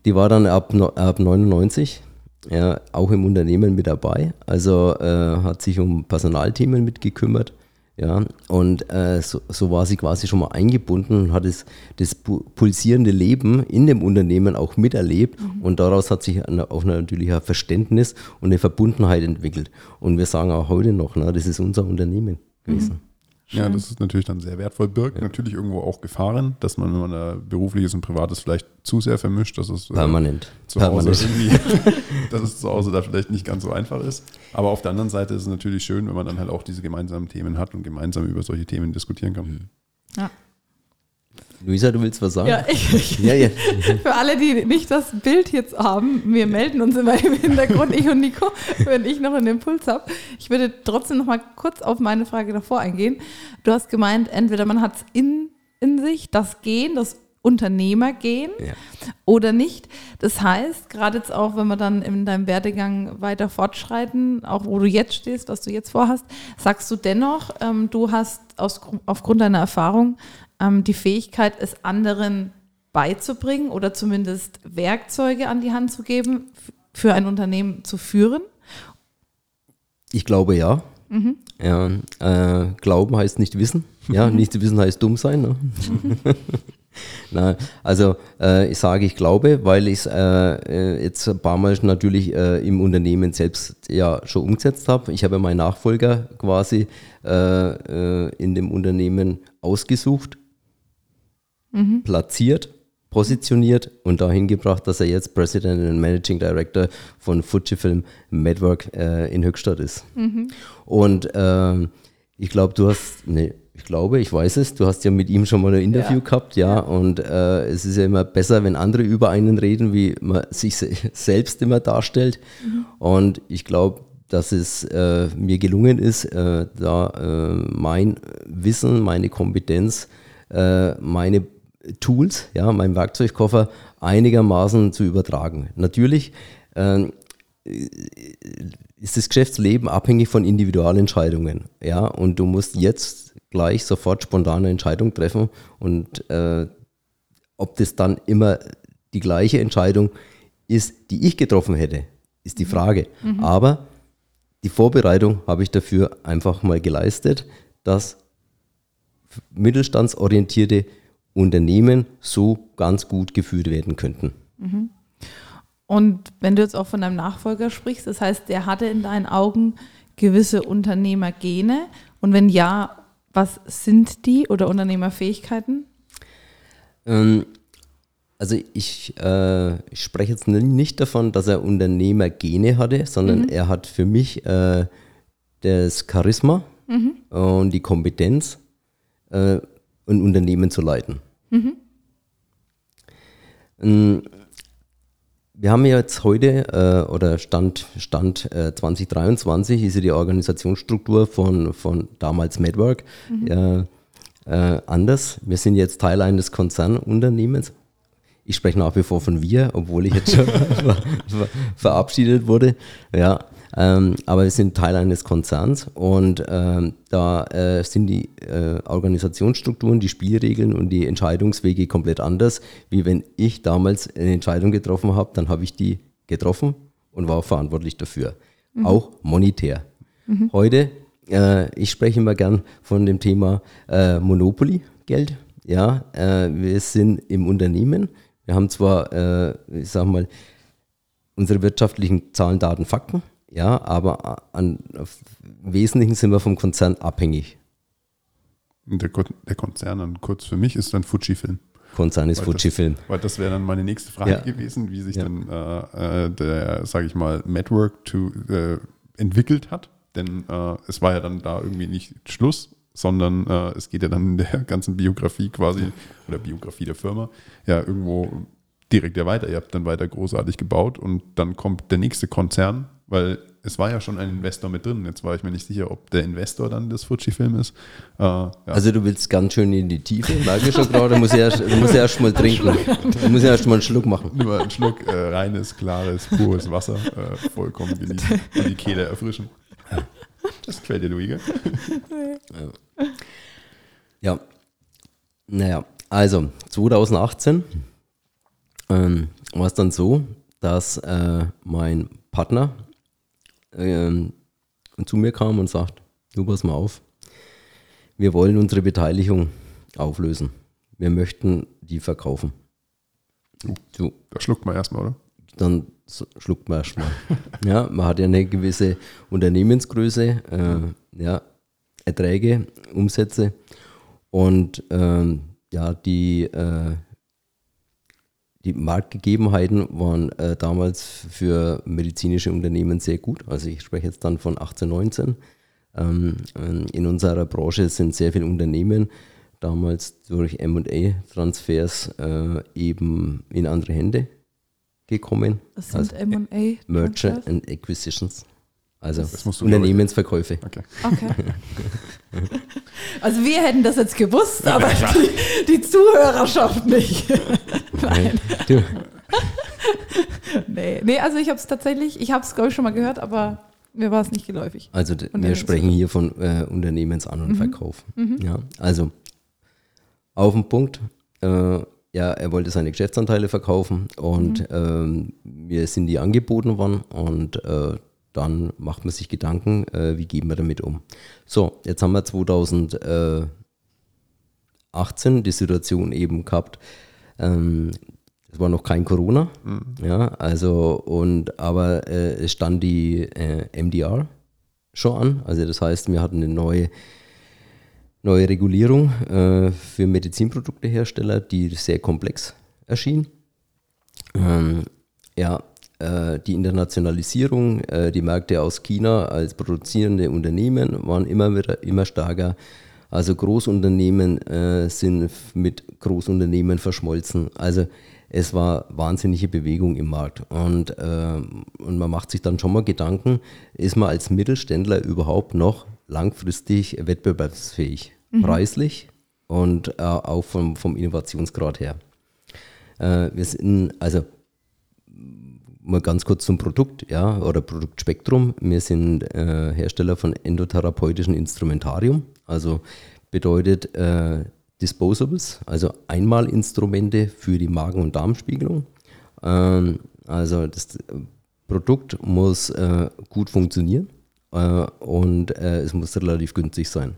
die war dann ab, ab 99 ja, auch im Unternehmen mit dabei. Also äh, hat sich um Personalthemen mitgekümmert. Ja, und äh, so, so, war sie quasi schon mal eingebunden und hat es, das pulsierende Leben in dem Unternehmen auch miterlebt. Mhm. Und daraus hat sich eine, auch natürlich ein Verständnis und eine Verbundenheit entwickelt. Und wir sagen auch heute noch, na, das ist unser Unternehmen gewesen. Mhm. Ja, das ist natürlich dann sehr wertvoll. Birgt ja. natürlich irgendwo auch Gefahren, dass man, wenn man da berufliches und privates vielleicht zu sehr vermischt, dass es äh, permanent zu Hause irgendwie, dass es zu Hause da vielleicht nicht ganz so einfach ist. Aber auf der anderen Seite ist es natürlich schön, wenn man dann halt auch diese gemeinsamen Themen hat und gemeinsam über solche Themen diskutieren kann. Ja. Luisa, du willst was sagen? Ja, ich, ja, ja. Für alle, die nicht das Bild jetzt haben, wir melden uns immer im Hintergrund, ich und Nico, wenn ich noch einen Impuls habe. Ich würde trotzdem noch mal kurz auf meine Frage davor eingehen. Du hast gemeint, entweder man hat es in, in sich, das Gehen, das Unternehmergehen ja. oder nicht. Das heißt, gerade jetzt auch, wenn wir dann in deinem Werdegang weiter fortschreiten, auch wo du jetzt stehst, was du jetzt vorhast, sagst du dennoch, ähm, du hast aus, aufgrund deiner Erfahrung ähm, die Fähigkeit, es anderen beizubringen oder zumindest Werkzeuge an die Hand zu geben, für ein Unternehmen zu führen? Ich glaube ja. Mhm. ja äh, glauben heißt nicht wissen. Ja, nicht wissen heißt dumm sein. Ne? Na, also äh, ich sage, ich glaube, weil ich es äh, äh, jetzt ein paar Mal natürlich äh, im Unternehmen selbst ja schon umgesetzt habe. Ich habe meinen Nachfolger quasi äh, äh, in dem Unternehmen ausgesucht mhm. platziert, positioniert und dahin gebracht, dass er jetzt President und Managing Director von Fujifilm Network äh, in Höchstadt ist. Mhm. Und ähm, ich glaube, du hast, nee, ich glaube, ich weiß es, du hast ja mit ihm schon mal ein Interview ja. gehabt, ja, und äh, es ist ja immer besser, wenn andere über einen reden, wie man sich selbst immer darstellt. Mhm. Und ich glaube, dass es äh, mir gelungen ist, äh, da äh, mein Wissen, meine Kompetenz, äh, meine Tools, ja, meinem Werkzeugkoffer einigermaßen zu übertragen. Natürlich äh, ist das Geschäftsleben abhängig von Individualentscheidungen, ja, und du musst jetzt gleich sofort spontane Entscheidungen treffen und äh, ob das dann immer die gleiche Entscheidung ist, die ich getroffen hätte, ist die Frage. Mhm. Aber die Vorbereitung habe ich dafür einfach mal geleistet, dass mittelstandsorientierte Unternehmen so ganz gut geführt werden könnten. Mhm. Und wenn du jetzt auch von deinem Nachfolger sprichst, das heißt, der hatte in deinen Augen gewisse Unternehmergene. Und wenn ja, was sind die oder Unternehmerfähigkeiten? Ähm, Also ich, äh, ich spreche jetzt nicht davon, dass er Unternehmergene hatte, sondern mhm. er hat für mich äh, das Charisma mhm. und die Kompetenz, äh, ein Unternehmen zu leiten. Mhm. Ähm, wir haben ja jetzt heute, äh, oder Stand, Stand äh, 2023, ist ja die Organisationsstruktur von, von damals Medwork mhm. äh, anders. Wir sind jetzt Teil eines Konzernunternehmens. Ich spreche nach wie vor von wir, obwohl ich jetzt schon verabschiedet wurde. Ja, ähm, aber wir sind Teil eines Konzerns und ähm, da äh, sind die äh, Organisationsstrukturen, die Spielregeln und die Entscheidungswege komplett anders, wie wenn ich damals eine Entscheidung getroffen habe, dann habe ich die getroffen und war verantwortlich dafür. Mhm. Auch monetär. Mhm. Heute, äh, ich spreche immer gern von dem Thema äh, Monopoly, Geld. Ja, äh, wir sind im Unternehmen. Wir haben zwar, äh, ich sag mal, unsere wirtschaftlichen Zahlen, Daten, Fakten, ja, aber an, im Wesentlichen sind wir vom Konzern abhängig. Der, der Konzern dann kurz für mich ist dann Fujifilm. Konzern ist Fujifilm. Weil das wäre dann meine nächste Frage ja. gewesen, wie sich ja. dann äh, äh der, sage ich mal, Network to, äh, entwickelt hat. Denn äh, es war ja dann da irgendwie nicht Schluss, sondern äh, es geht ja dann in der ganzen Biografie quasi, oder Biografie der Firma, ja irgendwo direkt ja weiter. Ihr habt dann weiter großartig gebaut und dann kommt der nächste Konzern, weil es war ja schon ein Investor mit drin. Jetzt war ich mir nicht sicher, ob der Investor dann das Fuji-Film ist. Äh, ja. Also du willst ganz schön in die Tiefe, merke ich schon gerade. Du musst ja, du musst ja erst mal trinken. Du musst ja erst mal einen Schluck machen. Nur einen Schluck äh, reines, klares, pures Wasser, äh, vollkommen genießen und die Kehle erfrischen. Das gefällt dir, Luigi. Ja. ja. Naja, also 2018 ähm, war es dann so, dass äh, mein Partner ähm, zu mir kam und sagt, du pass mal auf, wir wollen unsere Beteiligung auflösen. Wir möchten die verkaufen. Uh, so. Da schluckt man erstmal, oder? Dann schluckt man erstmal. ja, man hat ja eine gewisse Unternehmensgröße, äh, ja, Erträge, Umsätze und ähm, ja, die äh, die Marktgegebenheiten waren äh, damals für medizinische Unternehmen sehr gut. Also ich spreche jetzt dann von 18, 19. Ähm, in unserer Branche sind sehr viele Unternehmen damals durch MA-Transfers äh, eben in andere Hände gekommen. Was sind also, MA? Merger and Acquisitions. Also Unternehmensverkäufe. Okay. okay. Also wir hätten das jetzt gewusst, aber die, die Zuhörerschaft nicht. Nein. Du. nee, nee, also ich habe es tatsächlich, ich habe es glaube ich schon mal gehört, aber mir war es nicht geläufig. Also wir sprechen hier von äh, Unternehmensan- und mhm. Verkauf. Mhm. Ja, also auf den Punkt. Äh, ja, er wollte seine Geschäftsanteile verkaufen und mhm. ähm, mir sind die angeboten worden und äh, dann macht man sich Gedanken, äh, wie gehen wir damit um. So, jetzt haben wir 2018 die Situation eben gehabt. Ähm, es war noch kein Corona, mhm. ja, also und aber äh, es stand die äh, MDR schon an. Also das heißt, wir hatten eine neue neue Regulierung äh, für Medizinproduktehersteller, die sehr komplex erschien. Ähm, ja, äh, die Internationalisierung, äh, die Märkte aus China als produzierende Unternehmen waren immer wieder immer stärker. Also Großunternehmen äh, sind mit Großunternehmen verschmolzen. Also es war wahnsinnige Bewegung im Markt. Und, äh, und man macht sich dann schon mal Gedanken, ist man als Mittelständler überhaupt noch langfristig wettbewerbsfähig, mhm. preislich und äh, auch vom, vom Innovationsgrad her. Äh, wir sind, also mal ganz kurz zum Produkt, ja, oder Produktspektrum. Wir sind äh, Hersteller von endotherapeutischen Instrumentarium, also bedeutet äh, Disposables, also Einmalinstrumente für die Magen- und Darmspiegelung. Ähm, also das Produkt muss äh, gut funktionieren äh, und äh, es muss relativ günstig sein.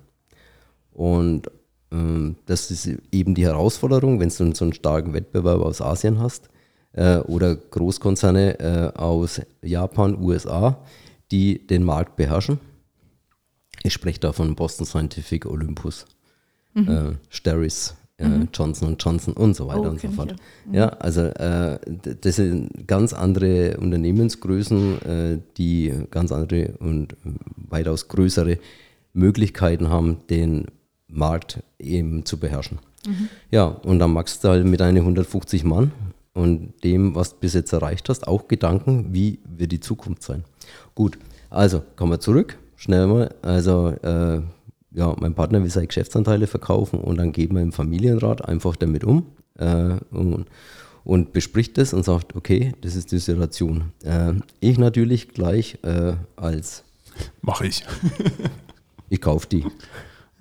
Und ähm, das ist eben die Herausforderung, wenn du so einen starken Wettbewerb aus Asien hast äh, oder Großkonzerne äh, aus Japan, USA, die den Markt beherrschen. Ich spreche da von Boston Scientific, Olympus, mhm. äh, Steris, äh, mhm. Johnson Johnson und so weiter oh, und so fort. Ja. Mhm. ja, also äh, das sind ganz andere Unternehmensgrößen, äh, die ganz andere und weitaus größere Möglichkeiten haben, den Markt eben zu beherrschen. Mhm. Ja, und dann machst du halt mit deinen 150 Mann und dem, was du bis jetzt erreicht hast, auch Gedanken, wie wird die Zukunft sein. Gut, also kommen wir zurück, schnell mal. Also äh, ja, mein Partner will seine Geschäftsanteile verkaufen und dann geht man im Familienrat einfach damit um äh, und, und, bespricht das und sagt, okay, das ist die Situation. Äh, ich natürlich gleich äh, als... Mache ich. ich kaufe die.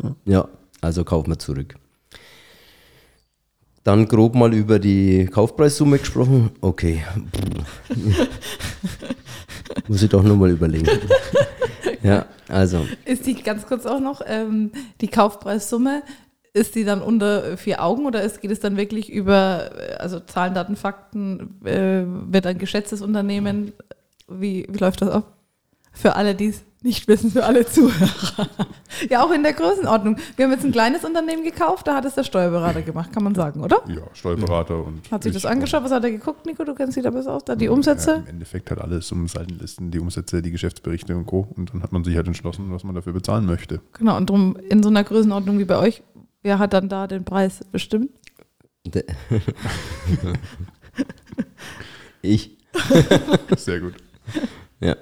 Ja. ja, also kaufen wir zurück. Dann grob mal über die Kaufpreissumme gesprochen. Okay. Muss ich doch nochmal überlegen. ja, also. Ist die ganz kurz auch noch, ähm, die Kaufpreissumme, ist die dann unter vier Augen oder ist, geht es dann wirklich über, äh, also Zahlen, Daten, Fakten, äh, wird ein geschätztes Unternehmen? Wie, wie läuft das ab? Für alle, die es nicht wissen, für alle Zuhörer. ja, auch in der Größenordnung. Wir haben jetzt ein kleines Unternehmen gekauft, da hat es der Steuerberater gemacht, kann man sagen, oder? Ja, Steuerberater und. Hat sich das angeschaut? Was hat er geguckt, Nico? Du kennst dich da besser aus. Da die Umsätze? Ja, Im Endeffekt hat alles um Seitenlisten, die Umsätze, die Geschäftsberichte und Co. Und dann hat man sich halt entschlossen, was man dafür bezahlen möchte. Genau, und drum in so einer Größenordnung wie bei euch, wer hat dann da den Preis bestimmt? ich. Sehr gut. Ja.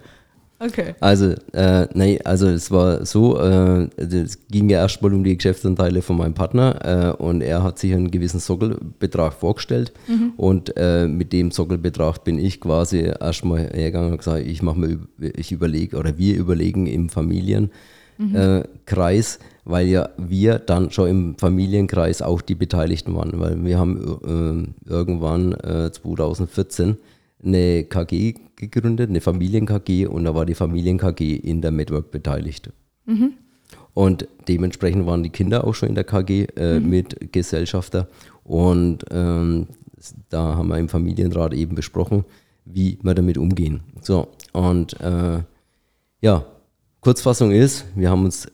Okay. Also, äh, nein, also es war so, äh, es ging ja erstmal um die Geschäftsanteile von meinem Partner äh, und er hat sich einen gewissen Sockelbetrag vorgestellt mhm. und äh, mit dem Sockelbetrag bin ich quasi erstmal hergegangen und gesagt, ich mache mir, ich überlege oder wir überlegen im Familienkreis, mhm. weil ja wir dann schon im Familienkreis auch die Beteiligten waren, weil wir haben äh, irgendwann 2014 äh, eine KG gegründet, eine Familien-KG und da war die Familien-KG in der Network beteiligt. Mhm. Und dementsprechend waren die Kinder auch schon in der KG äh, mhm. mit Gesellschafter. Und ähm, da haben wir im Familienrat eben besprochen, wie wir damit umgehen. So, und äh, ja, Kurzfassung ist, wir haben uns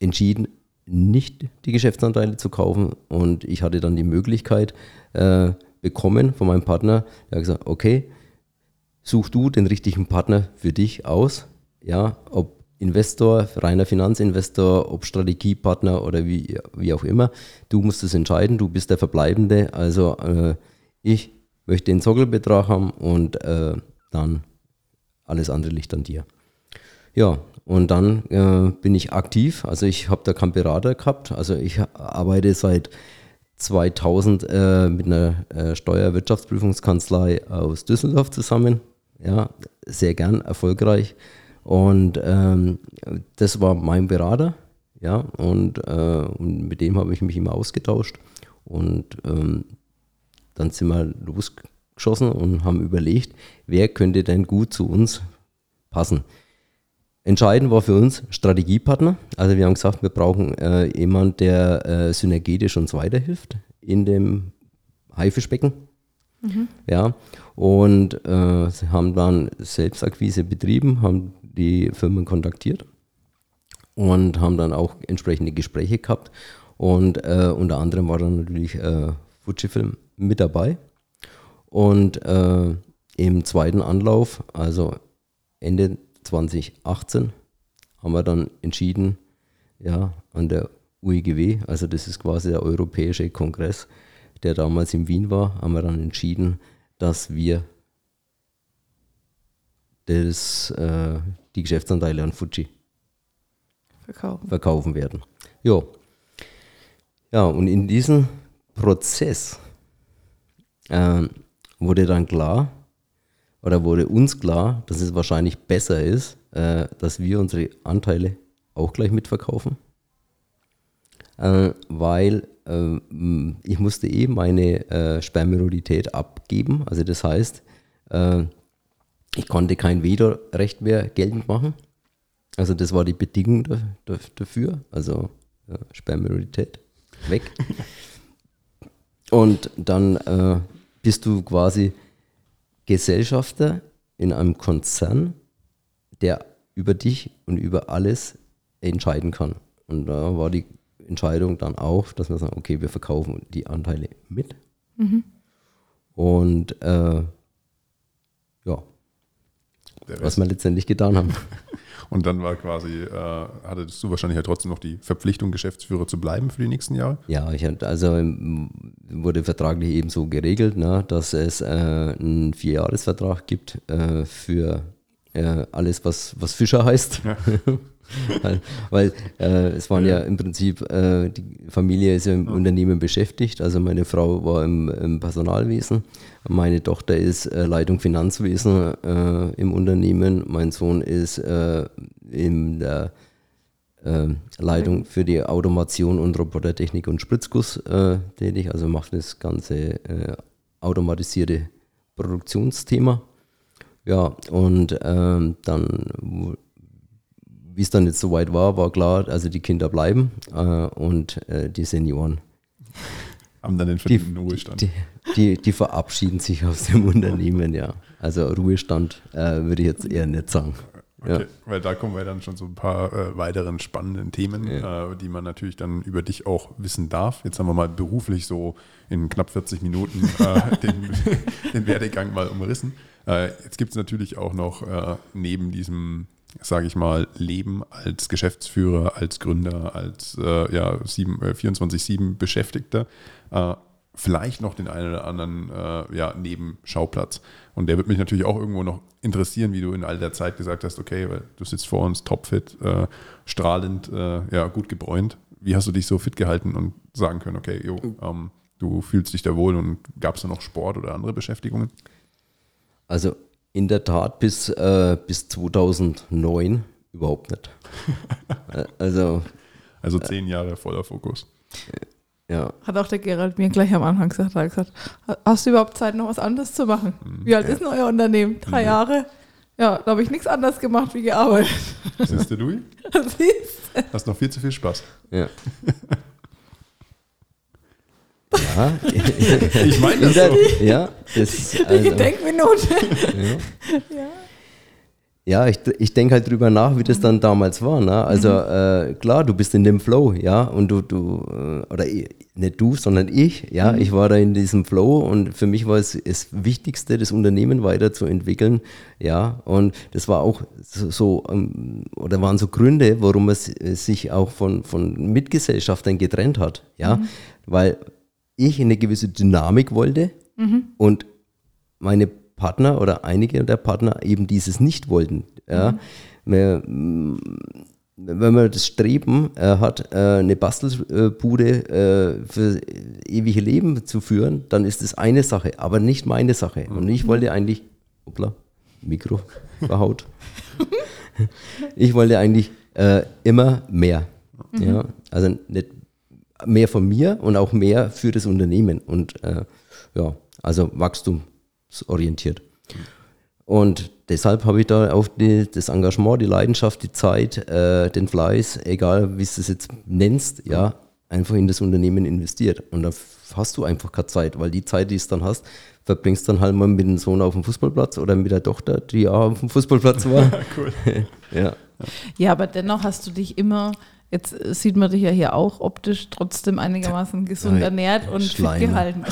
entschieden, nicht die Geschäftsanteile zu kaufen. Und ich hatte dann die Möglichkeit äh, bekommen von meinem Partner, der hat gesagt, okay, such du den richtigen Partner für dich aus. Ja, ob Investor, reiner Finanzinvestor, ob Strategiepartner oder wie, wie auch immer. Du musst es entscheiden, du bist der Verbleibende. Also äh, ich möchte den Sockelbetrag haben und äh, dann alles andere liegt an dir. Ja, und dann äh, bin ich aktiv. Also ich habe da keinen Berater gehabt. Also ich arbeite seit 2000 äh, mit einer äh, Steuerwirtschaftsprüfungskanzlei aus Düsseldorf zusammen ja, sehr gern, erfolgreich. Und ähm, das war mein Berater, ja, und, äh, und mit dem habe ich mich immer ausgetauscht. Und ähm, dann sind wir losgeschossen und haben überlegt, wer könnte denn gut zu uns passen. Entscheidend war für uns Strategiepartner. Also wir haben gesagt, wir brauchen äh, jemanden, der äh, synergetisch uns weiterhilft in dem Haifischbecken. Mhm. Ja, und äh, sie haben dann Selbstakquise betrieben, haben die Firmen kontaktiert und haben dann auch entsprechende Gespräche gehabt. Und äh, unter anderem war dann natürlich äh, Fujifilm mit dabei. Und äh, im zweiten Anlauf, also Ende 2018, haben wir dann entschieden, ja, an der UIGW, also das ist quasi der Europäische Kongress, der damals in Wien war, haben wir dann entschieden, dass wir das, äh, die Geschäftsanteile an Fuji verkaufen, verkaufen werden. Jo. Ja, und in diesem Prozess äh, wurde dann klar, oder wurde uns klar, dass es wahrscheinlich besser ist, äh, dass wir unsere Anteile auch gleich mitverkaufen. Äh, weil äh, ich musste eh meine äh, Spermierolität abgeben. Also das heißt, äh, ich konnte kein Vetorecht mehr geltend machen. Also das war die Bedingung da, da, dafür. Also ja, Spermierolität weg. Und dann äh, bist du quasi Gesellschafter in einem Konzern, der über dich und über alles entscheiden kann. Und da war die Entscheidung dann auch, dass wir sagen, okay, wir verkaufen die Anteile mit. Mhm. Und äh, ja, was wir letztendlich getan haben. Und dann war quasi, äh, hattest du wahrscheinlich ja trotzdem noch die Verpflichtung, Geschäftsführer zu bleiben für die nächsten Jahre? Ja, ich hatte, also wurde vertraglich eben so geregelt, ne, dass es äh, einen Vierjahresvertrag gibt äh, für äh, alles, was, was Fischer heißt. Ja. weil, weil äh, es waren ja. ja im Prinzip, äh, die Familie ist ja im ja. Unternehmen beschäftigt. Also meine Frau war im, im Personalwesen, meine Tochter ist äh, Leitung Finanzwesen äh, im Unternehmen, mein Sohn ist äh, in der äh, Leitung für die Automation und Robotertechnik und Spritzguss tätig, also macht das ganze automatisierte Produktionsthema. Ja, und ähm, dann wie es dann jetzt soweit war, war klar, also die Kinder bleiben äh, und äh, die Senioren haben dann den verdienten die, Ruhestand. Die, die, die, verabschieden sich aus dem Unternehmen, ja. Also Ruhestand äh, würde ich jetzt eher nicht sagen. Okay, ja. weil da kommen wir dann schon so ein paar äh, weiteren spannenden Themen, ja. äh, die man natürlich dann über dich auch wissen darf. Jetzt haben wir mal beruflich so in knapp 40 Minuten äh, den, den, Werdegang mal umrissen. Äh, jetzt gibt es natürlich auch noch äh, neben diesem sage ich mal, Leben als Geschäftsführer, als Gründer, als äh, ja, äh, 24-7 Beschäftigter, äh, vielleicht noch den einen oder anderen äh, ja, Nebenschauplatz. Und der wird mich natürlich auch irgendwo noch interessieren, wie du in all der Zeit gesagt hast, okay, du sitzt vor uns, topfit, äh, strahlend, äh, ja, gut gebräunt. Wie hast du dich so fit gehalten und sagen können, okay, jo, ähm, du fühlst dich da wohl und gab es da noch Sport oder andere Beschäftigungen? Also in der Tat bis, äh, bis 2009 überhaupt nicht. Äh, also, also zehn Jahre voller Fokus. Ja. Hat auch der Gerald mir gleich am Anfang gesagt, hat gesagt, hast du überhaupt Zeit, noch was anderes zu machen? Mhm. Wie alt ja. ist denn euer Unternehmen? Drei mhm. Jahre? Ja, da habe ich nichts anderes gemacht wie gearbeitet. Siehst du, du? Siehst Hast noch viel zu viel Spaß. Ja. Ja, ich meine das der, so. Ja, das, also, Die Gedenkminute. Ja. ja. Ja, ich, ich denke halt drüber nach, wie das dann damals war. Ne? Also mhm. äh, klar, du bist in dem Flow, ja, und du, du, äh, oder nicht du, sondern ich, ja, mhm. ich war da in diesem Flow und für mich war es das Wichtigste, das Unternehmen weiterzuentwickeln, ja, und das war auch so, so ähm, oder waren so Gründe, warum es sich auch von, von Mitgesellschaftern getrennt hat, ja, mhm. weil ich eine gewisse Dynamik wollte mhm. und meine Partner oder einige der Partner eben dieses nicht wollten. Ja. Mhm. wenn man das Streben äh, hat, äh, eine Bastelbude äh, für ewige Leben zu führen, dann ist das eine Sache, aber nicht meine Sache. Und ich wollte eigentlich, hoppla, Mikro verhaut. ich wollte eigentlich äh, immer mehr. Mhm. Ja, also nicht mehr von mir und auch mehr für das Unternehmen und äh, ja, also wachstumsorientiert. Und deshalb habe ich da auch die, das Engagement, die Leidenschaft, die Zeit, äh, den Fleiß, egal wie du es jetzt nennst, ja, einfach in das Unternehmen investiert. Und da hast du einfach keine Zeit, weil die Zeit, die du dann hast, verbringst dann halt mal mit dem Sohn auf dem Fußballplatz oder mit der Tochter, die auch auf dem Fußballplatz war. cool. ja. ja, aber dennoch hast du dich immer Jetzt sieht man dich ja hier auch optisch trotzdem einigermaßen gesund Nein, ernährt und Schleime. fit gehalten.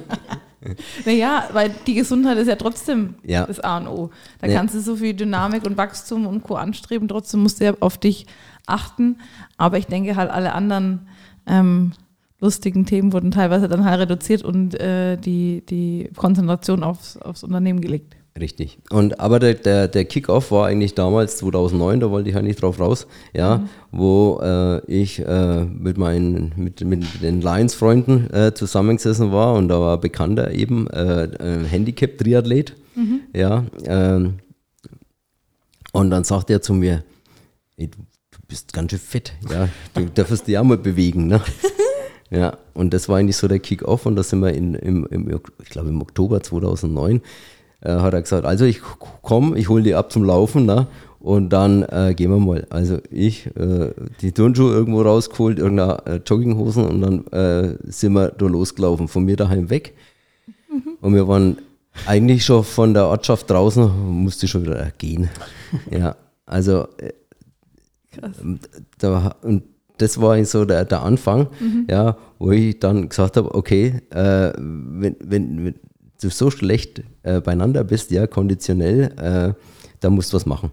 naja, weil die Gesundheit ist ja trotzdem ja. das A und O. Da ja. kannst du so viel Dynamik und Wachstum und Co. anstreben, trotzdem musst du ja auf dich achten. Aber ich denke halt, alle anderen ähm, lustigen Themen wurden teilweise dann halt reduziert und äh, die, die Konzentration aufs, aufs Unternehmen gelegt. Richtig. Und aber der, der, der Kick-Off war eigentlich damals 2009, da wollte ich eigentlich drauf raus, ja, mhm. wo äh, ich äh, mit meinen mit, mit den Lions-Freunden äh, zusammengesessen war und da war Bekannter eben äh, Handicap-Triathlet, mhm. ja, ähm, und dann sagt er zu mir, ey, du, du bist ganz schön fett, ja, du darfst dich auch mal bewegen, ne? Ja, und das war eigentlich so der Kick-Off und da sind wir in, im, im ich glaube im Oktober 2009 äh, hat er gesagt, also ich komme, ich hole die ab zum Laufen, ne? Und dann äh, gehen wir mal. Also ich, äh, die Turnschuhe irgendwo rausgeholt, irgendeine äh, Jogginghosen und dann äh, sind wir da losgelaufen, von mir daheim weg. Mhm. Und wir waren eigentlich schon von der Ortschaft draußen, musste schon wieder gehen. ja, also äh, Krass. Da, und das war so der, der Anfang, mhm. ja, wo ich dann gesagt habe, okay, äh, wenn, wenn, wenn, du so schlecht äh, beieinander bist, ja, konditionell, äh, da musst du was machen.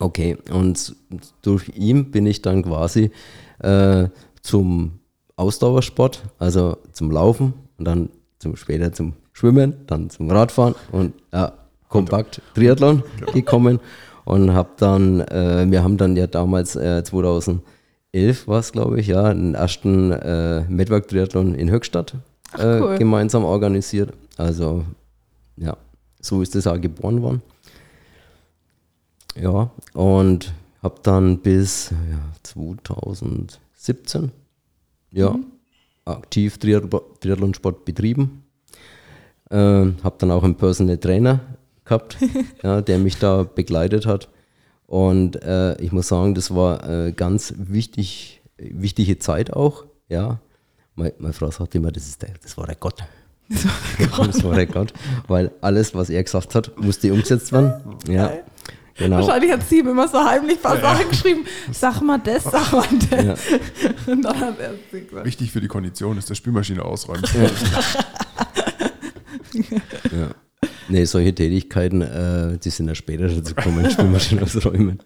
Okay, und durch ihn bin ich dann quasi äh, zum Ausdauersport, also zum Laufen und dann zum, später zum Schwimmen, dann zum Radfahren und ja, kompakt Triathlon gekommen und habe dann, äh, wir haben dann ja damals äh, 2011 war es glaube ich, ja, den ersten äh, Medwerk Triathlon in Höchstadt Ach, äh, cool. gemeinsam organisiert. Also ja, so ist das auch geboren worden. Ja, und habe dann bis ja, 2017 ja, mhm. aktiv Triathlonsport betrieben. Äh, habe dann auch einen Personal Trainer gehabt, ja, der mich da begleitet hat. Und äh, ich muss sagen, das war äh, ganz wichtig, wichtige Zeit auch. Ja. Meine, meine Frau sagte immer, das, ist der, das war der Gott. Das war der Gott, weil alles, was er gesagt hat, musste umgesetzt werden. Ja. Genau. Wahrscheinlich hat sie ihm immer so heimlich ein paar ja, Sachen geschrieben. Sag mal das, sag mal das. Ja. Und dann hat er gesagt. Wichtig für die Kondition ist, der Spülmaschine ausräumen. ja. Nee, solche Tätigkeiten, äh, die sind ja später dazu gekommen, Spülmaschine ausräumen.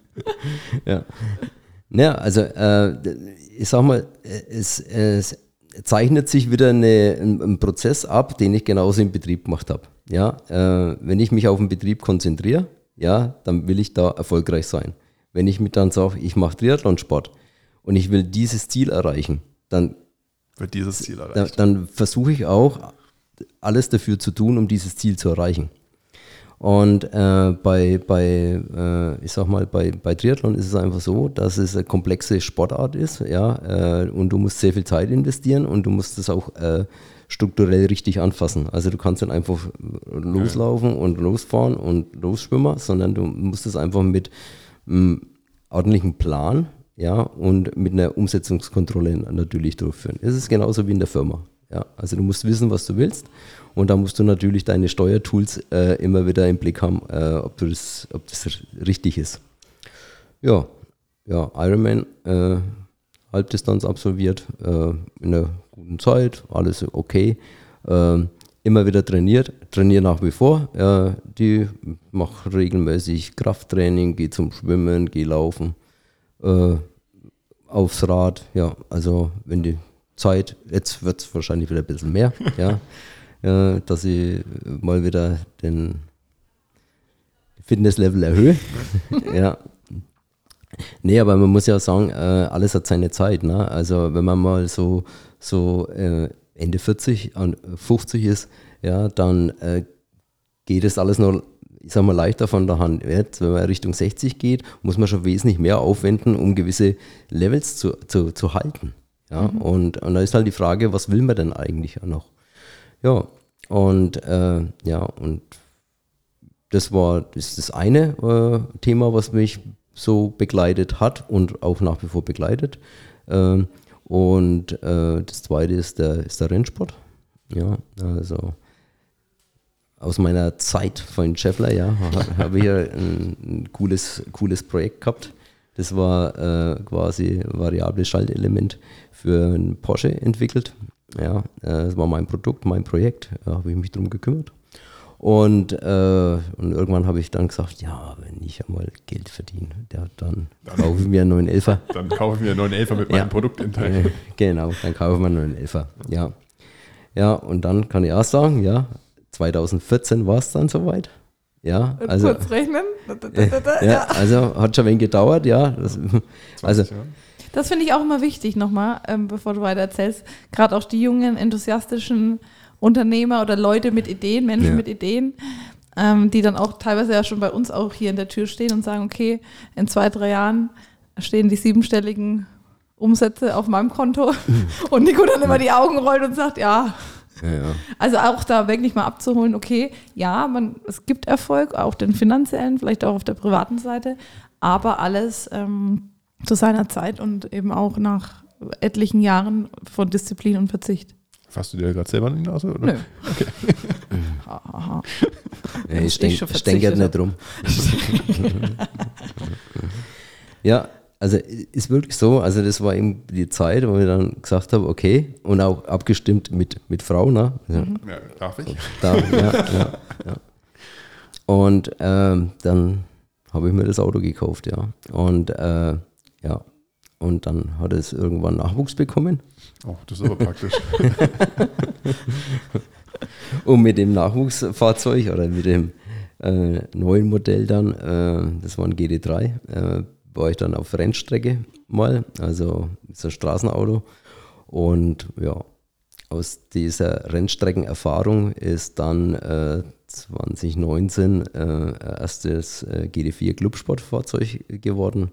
ja. Ja, also äh, ich sag mal, es, es zeichnet sich wieder eine, ein, ein, Prozess ab, den ich genauso im Betrieb gemacht habe. Ja, äh, wenn ich mich auf den Betrieb konzentriere, ja, dann will ich da erfolgreich sein. Wenn ich mir dann sage, ich mache Triathlonsport und ich will dieses Ziel erreichen, dann wird dieses Ziel erreicht. Dann, dann versuche ich auch alles dafür zu tun, um dieses Ziel zu erreichen. Und äh, bei, bei äh, ich sag mal, bei, bei Triathlon ist es einfach so, dass es eine komplexe Sportart ist, ja, äh, und du musst sehr viel Zeit investieren und du musst es auch äh, strukturell richtig anfassen. Also du kannst nicht einfach loslaufen und losfahren und losschwimmen, sondern du musst es einfach mit einem ordentlichen Plan ja, und mit einer Umsetzungskontrolle natürlich durchführen. Es ist genauso wie in der Firma. Ja. Also du musst wissen, was du willst und da musst du natürlich deine Steuertools äh, immer wieder im Blick haben, äh, ob, du das, ob das richtig ist. Ja, ja Ironman, äh, Halbdistanz absolviert, äh, in einer guten Zeit, alles okay. Äh, immer wieder trainiert, trainiere nach wie vor. Äh, die mache regelmäßig Krafttraining, gehe zum Schwimmen, gehe laufen, äh, aufs Rad. Ja, also wenn die Zeit, jetzt wird es wahrscheinlich wieder ein bisschen mehr, ja, äh, dass ich mal wieder den Fitnesslevel erhöhe. ja, Nee, aber man muss ja sagen, äh, alles hat seine Zeit. Ne? Also wenn man mal so, so äh, Ende 40 und 50 ist, ja, dann äh, geht es alles noch, ich sag mal, leichter von der Hand. Jetzt, wenn man Richtung 60 geht, muss man schon wesentlich mehr aufwenden, um gewisse Levels zu, zu, zu halten. Ja? Mhm. Und, und da ist halt die Frage, was will man denn eigentlich noch? Ja, und äh, ja, und das war das, ist das eine äh, Thema, was mich so begleitet hat und auch nach wie vor begleitet. Ähm, und äh, das zweite ist der, ist der Rennsport. Ja, also aus meiner Zeit von Scheffler, ja, habe ich hier ein, ein, cooles, cooles Projekt gehabt. Das war äh, quasi variables Schaltelement für einen Porsche entwickelt. Ja, äh, das war mein Produkt, mein Projekt, da habe ich mich darum gekümmert. Und, äh, und irgendwann habe ich dann gesagt, ja, wenn ich einmal Geld verdiene, ja, dann, dann kaufe ich mir einen neuen Elfer. Dann kaufe ich mir einen neuen Elfer mit meinem ja. Produkt in Teil. Genau, dann kaufe ich mir einen neuen Elfer. Ja. Ja, und dann kann ich auch sagen, ja, 2014 war es dann soweit. Ja, also, Kurz rechnen. ja, ja, also hat schon ein wenig gedauert, ja. Das, also, das finde ich auch immer wichtig nochmal, ähm, bevor du weiter erzählst. Gerade auch die jungen, enthusiastischen Unternehmer oder Leute mit Ideen, Menschen ja. mit Ideen, ähm, die dann auch teilweise ja schon bei uns auch hier in der Tür stehen und sagen, okay, in zwei, drei Jahren stehen die siebenstelligen Umsätze auf meinem Konto und Nico dann immer die Augen rollt und sagt, ja. ja, ja. Also auch da wirklich mal abzuholen, okay, ja, man, es gibt Erfolg, auch den finanziellen, vielleicht auch auf der privaten Seite, aber alles ähm, zu seiner Zeit und eben auch nach etlichen Jahren von Disziplin und Verzicht. Fasst du dir gerade selber in die Nase? Oder? Nö. Okay. Ja, ich denke denk nicht drum. ja, also ist wirklich so, also das war eben die Zeit, wo ich dann gesagt habe, okay, und auch abgestimmt mit, mit Frau, ne? Ja, mhm. ja darf ich? Darf, ja, ja, ja. Und ähm, dann habe ich mir das Auto gekauft, ja. Und äh, ja, und dann hat es irgendwann Nachwuchs bekommen. Oh, das ist aber praktisch. und mit dem Nachwuchsfahrzeug oder mit dem äh, neuen Modell dann, äh, das war ein GD3, äh, war ich dann auf Rennstrecke mal, also ist ein Straßenauto. Und ja, aus dieser Rennstreckenerfahrung ist dann äh, 2019 äh, erstes äh, GD4 Clubsportfahrzeug geworden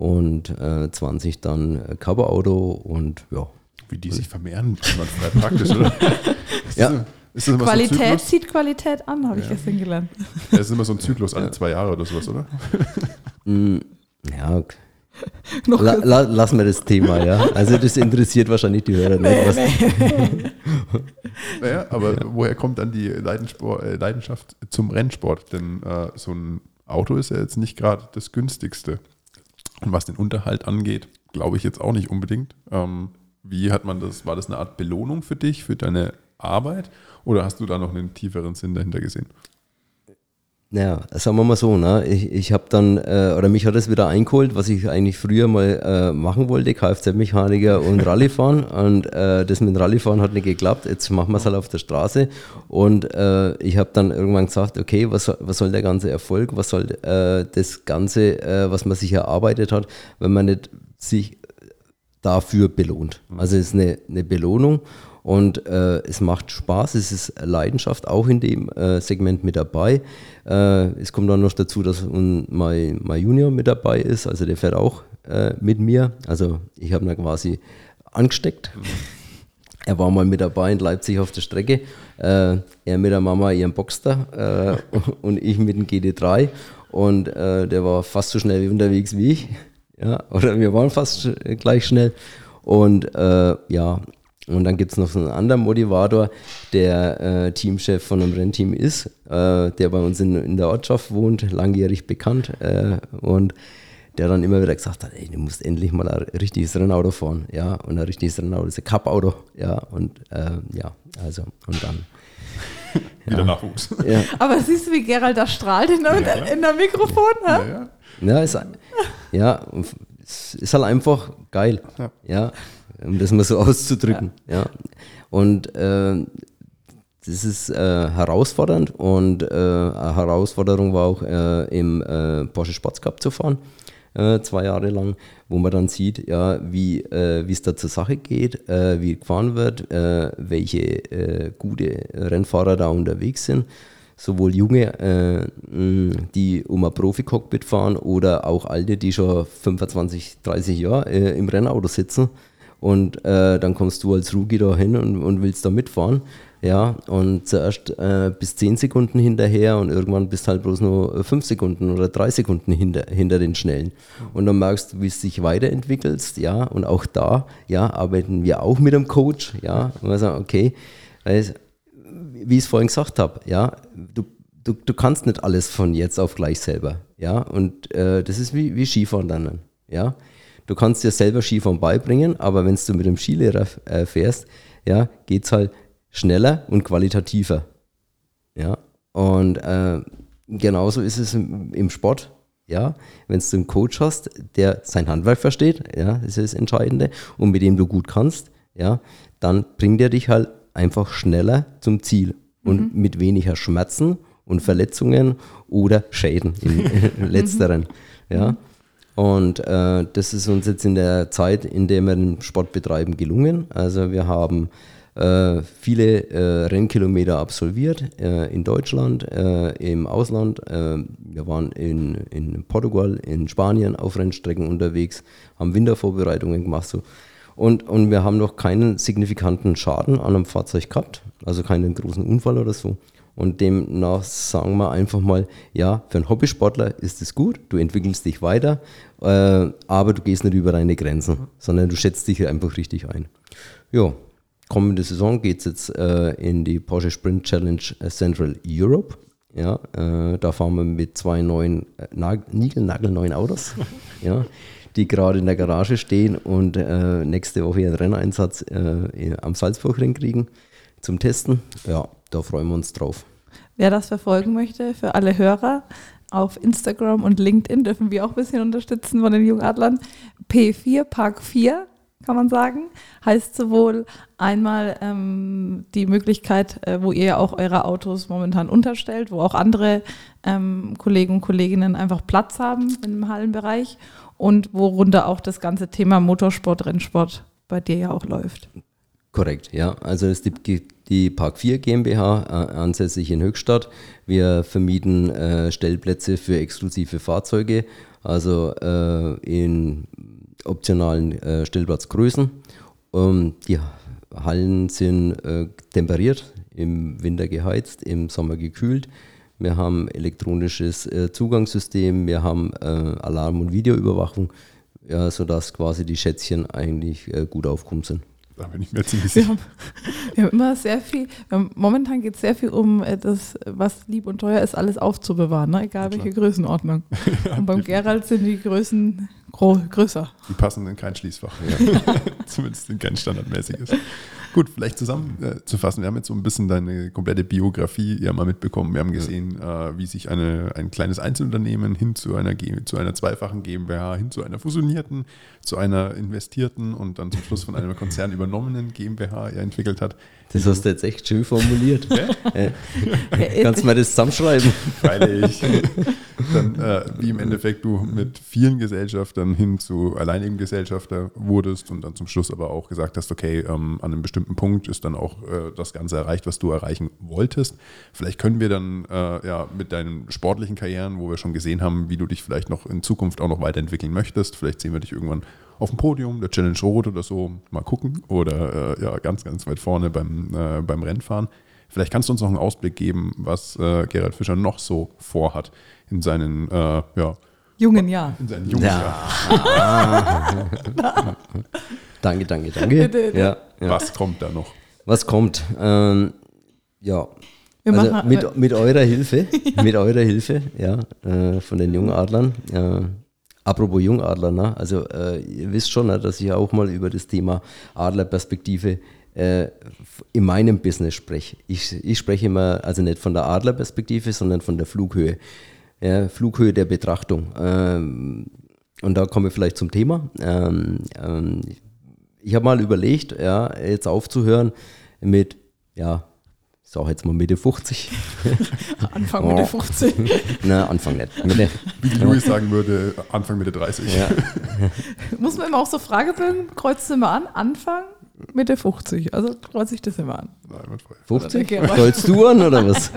und äh, 20 dann Coverauto und ja. Wie die sich vermehren, man frei praktisch, oder? ja. Qualität so zieht Qualität an, habe ja. ich gestern gelernt. Ja, es ist immer so ein Zyklus, alle zwei Jahre oder sowas, oder? Mm, ja, okay. La, la, lassen wir das Thema, ja. Also das interessiert wahrscheinlich die Hörer nicht. Nee, naja, aber ja. woher kommt dann die äh, Leidenschaft zum Rennsport? Denn äh, so ein Auto ist ja jetzt nicht gerade das günstigste. Und was den Unterhalt angeht, glaube ich jetzt auch nicht unbedingt. Ähm, wie hat man das? War das eine Art Belohnung für dich, für deine Arbeit? Oder hast du da noch einen tieferen Sinn dahinter gesehen? Ja, sagen wir mal so, ne? ich, ich habe dann, äh, oder mich hat es wieder eingeholt, was ich eigentlich früher mal äh, machen wollte, Kfz-Mechaniker und Rallyefahren und äh, das mit dem Rallyefahren hat nicht geklappt, jetzt machen wir es halt auf der Straße. Und äh, ich habe dann irgendwann gesagt, okay, was, was soll der ganze Erfolg, was soll äh, das Ganze, äh, was man sich erarbeitet hat, wenn man nicht sich dafür belohnt. Also es ist eine, eine Belohnung und äh, es macht Spaß, es ist Leidenschaft auch in dem äh, Segment mit dabei. Äh, es kommt dann noch dazu, dass mein, mein Junior mit dabei ist, also der fährt auch äh, mit mir. Also ich habe ihn quasi angesteckt. Er war mal mit dabei in Leipzig auf der Strecke. Äh, er mit der Mama ihren Boxster äh, und ich mit dem GD3. Und der war fast so schnell unterwegs wie ich. Ja, oder wir waren fast gleich schnell. Und ja, und dann gibt es noch so einen anderen Motivator, der äh, Teamchef von einem Rennteam ist, äh, der bei uns in, in, der Ortschaft wohnt, langjährig bekannt äh, und der dann immer wieder gesagt hat, ey, du musst endlich mal ein richtiges Rennauto fahren, ja, und ein richtiges Rennauto ist ein Cup-Auto, ja, und äh, ja, also, und dann wieder ja. Nachwuchs. Ja. Aber siehst du, wie Gerald da strahlt in der, ja. in der Mikrofon? Ja, ja. ja, ist, ja, ist halt einfach geil. Ja. Um das mal so auszudrücken. Ja. ja. Und äh, das ist äh, herausfordernd und äh, eine Herausforderung war auch äh, im äh, Porsche Sports Cup zu fahren, äh, zwei Jahre lang, wo man dann sieht, ja, wie es da zur Sache geht, wie gefahren wird, welche gute Rennfahrer da unterwegs sind sowohl junge, äh, die um ein Profi-Cockpit fahren oder auch alte, die schon 25, 30 Jahre äh, im Rennauto sitzen und äh, dann kommst du als Rookie da hin und, und willst da mitfahren. Ja, und zuerst äh, bis 10 Sekunden hinterher und irgendwann bist halt bloß nur 5 Sekunden oder 3 Sekunden hinter, hinter den Schnellen. Und dann merkst du, wie es sich weiterentwickelst, ja, und auch da, ja, arbeiten wir auch mit einem Coach, ja, und wir sagen, okay, also, wie ich es vorhin gesagt habe, ja, du, du, du kannst nicht alles von jetzt auf gleich selber, ja, und äh, das ist wie, wie Skifahren dann, ja, Du kannst dir selber Skifahren beibringen, aber wenn du mit dem Skilehrer äh, fährst, ja, geht es halt schneller und qualitativer. Ja, und äh, genauso ist es im, im Sport. Ja, wenn du einen Coach hast, der sein Handwerk versteht, ja, das ist das Entscheidende, und mit dem du gut kannst, ja, dann bringt er dich halt einfach schneller zum Ziel und mhm. mit weniger Schmerzen und Verletzungen oder Schäden in letzteren. Ja. Und äh, das ist uns jetzt in der Zeit, in der wir den Sport betreiben, gelungen. Also wir haben äh, viele äh, Rennkilometer absolviert äh, in Deutschland, äh, im Ausland. Äh, wir waren in, in Portugal, in Spanien auf Rennstrecken unterwegs, haben Wintervorbereitungen gemacht. So. Und, und wir haben noch keinen signifikanten Schaden an einem Fahrzeug gehabt, also keinen großen Unfall oder so. Und demnach sagen wir einfach mal, ja, für einen Hobbysportler ist es gut, du entwickelst dich weiter, äh, aber du gehst nicht über deine Grenzen, sondern du schätzt dich einfach richtig ein. Ja, kommende Saison geht es jetzt äh, in die Porsche Sprint Challenge Central Europe. Ja, äh, da fahren wir mit zwei neuen, äh, niegelnagelneuen Autos. ja, die gerade in der Garage stehen und äh, nächste Woche ihren Renneinsatz äh, am Salzburgring kriegen zum Testen. Ja, da freuen wir uns drauf. Wer das verfolgen möchte, für alle Hörer, auf Instagram und LinkedIn dürfen wir auch ein bisschen unterstützen von den Jungadlern. P4 Park 4 kann man sagen. Heißt sowohl einmal ähm, die Möglichkeit, äh, wo ihr auch eure Autos momentan unterstellt, wo auch andere ähm, Kollegen und Kolleginnen einfach Platz haben im Hallenbereich und worunter auch das ganze Thema Motorsport, Rennsport bei dir ja auch läuft. Korrekt, ja. Also es gibt die Park 4 GmbH, äh, ansässig in Höchstadt. Wir vermieten äh, Stellplätze für exklusive Fahrzeuge, also äh, in optionalen äh, Stellplatzgrößen. Ähm, die Hallen sind äh, temperiert, im Winter geheizt, im Sommer gekühlt. Wir haben elektronisches äh, Zugangssystem, wir haben Alarm- und Videoüberwachung, ja, sodass quasi die Schätzchen eigentlich gut aufgekommen sind. Da bin ich mir ziemlich sicher. Wir haben, wir haben immer sehr viel, haben, momentan geht es sehr viel um äh, das, was lieb und teuer ist, alles aufzubewahren, ne? egal welche Größenordnung. ja, und beim Gerald sind die Größen größer. Die passen in kein Schließfach. Ja. Zumindest in kein standardmäßiges. Gut, vielleicht zusammenzufassen. Äh, wir haben jetzt so ein bisschen deine komplette Biografie ja mal mitbekommen. Wir haben gesehen, ja. äh, wie sich eine, ein kleines Einzelunternehmen hin zu einer, zu einer zweifachen GmbH, hin zu einer fusionierten, zu einer investierten und dann zum Schluss von einem Konzern übernommenen GmbH ja entwickelt hat. Das hast du jetzt echt schön formuliert. äh, kannst du mal das zusammenschreiben? Freilich. Dann, äh, wie im Endeffekt du mit vielen Gesellschaftern hin zu alleinigen Gesellschafter wurdest und dann zum Schluss aber auch gesagt hast, okay, ähm, an einem bestimmten Punkt ist dann auch äh, das Ganze erreicht, was du erreichen wolltest. Vielleicht können wir dann äh, ja mit deinen sportlichen Karrieren, wo wir schon gesehen haben, wie du dich vielleicht noch in Zukunft auch noch weiterentwickeln möchtest, vielleicht sehen wir dich irgendwann auf dem Podium, der Challenge Rot oder so, mal gucken. Oder äh, ja, ganz, ganz weit vorne beim, äh, beim Rennfahren. Vielleicht kannst du uns noch einen Ausblick geben, was äh, Gerald Fischer noch so vorhat in seinen äh, ja, jungen Jahren. In seinen jungen ja. Jahren. danke, danke, danke. Ja, ja. Was kommt da noch? Was kommt? Ähm, ja. Also mit, mit eurer Hilfe, mit eurer Hilfe, ja, äh, von den Jungadlern, äh, Apropos Jungadler, ne? also äh, ihr wisst schon, ne, dass ich auch mal über das Thema Adlerperspektive äh, in meinem Business spreche. Ich, ich spreche immer, also nicht von der Adlerperspektive, sondern von der Flughöhe. Ja, Flughöhe der Betrachtung. Ähm, und da kommen wir vielleicht zum Thema. Ähm, ähm, ich habe mal überlegt, ja, jetzt aufzuhören mit ja, ist auch jetzt mal Mitte 50. Anfang Mitte 50. Na, Anfang nicht. Mitte. Wie die Louis sagen würde, Anfang Mitte 30. Ja. Muss man immer auch so Fragebögen, kreuzt du immer an, Anfang Mitte 50. Also kreuze ich das immer an. Nein, mit 50? Kreuzt du an oder was?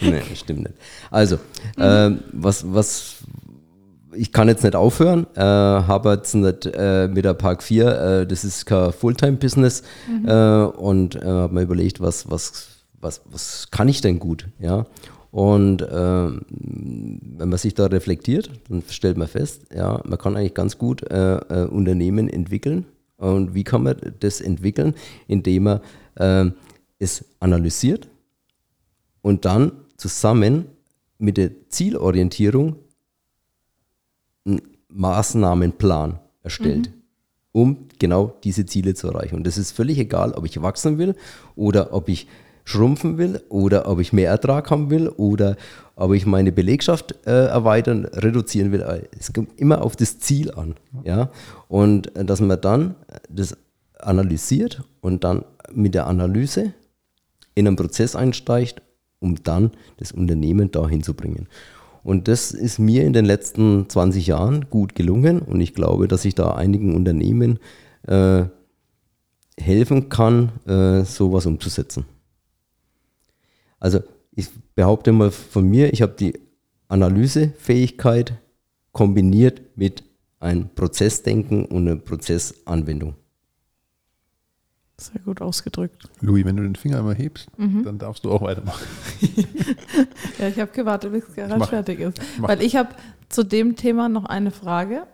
nee, stimmt nicht. Also, mhm. äh, was, was, ich kann jetzt nicht aufhören, äh, habe jetzt nicht äh, mit der Park 4, äh, das ist kein Fulltime-Business mhm. Äh, und äh, habe mir überlegt, was, was was, was kann ich denn gut? Ja? Und äh, wenn man sich da reflektiert, dann stellt man fest, ja, man kann eigentlich ganz gut Unternehmen entwickeln. Und wie kann man das entwickeln? Indem man es analysiert und dann zusammen mit der Zielorientierung einen Maßnahmenplan erstellt, mhm. um genau diese Ziele zu erreichen. Und das ist völlig egal, ob ich wachsen will oder ob ich schrumpfen will oder ob ich mehr Ertrag haben will oder ob ich meine Belegschaft äh, erweitern, reduzieren will. Es kommt immer auf das Ziel an. Ja? Und äh, dass man dann das analysiert und dann mit der Analyse in einen Prozess einsteigt, um dann das Unternehmen dahin zu bringen. Und das ist mir in den letzten 20 Jahren gut gelungen und ich glaube, dass ich da einigen Unternehmen äh, helfen kann, äh, sowas umzusetzen. Also ich behaupte mal von mir, ich habe die Analysefähigkeit kombiniert mit einem Prozessdenken und einer Prozessanwendung. Sehr gut ausgedrückt. Louis, wenn du den Finger einmal hebst, mhm. dann darfst du auch weitermachen. ja, ich habe gewartet, bis Gerhard fertig ist. Weil ich habe zu dem Thema noch eine Frage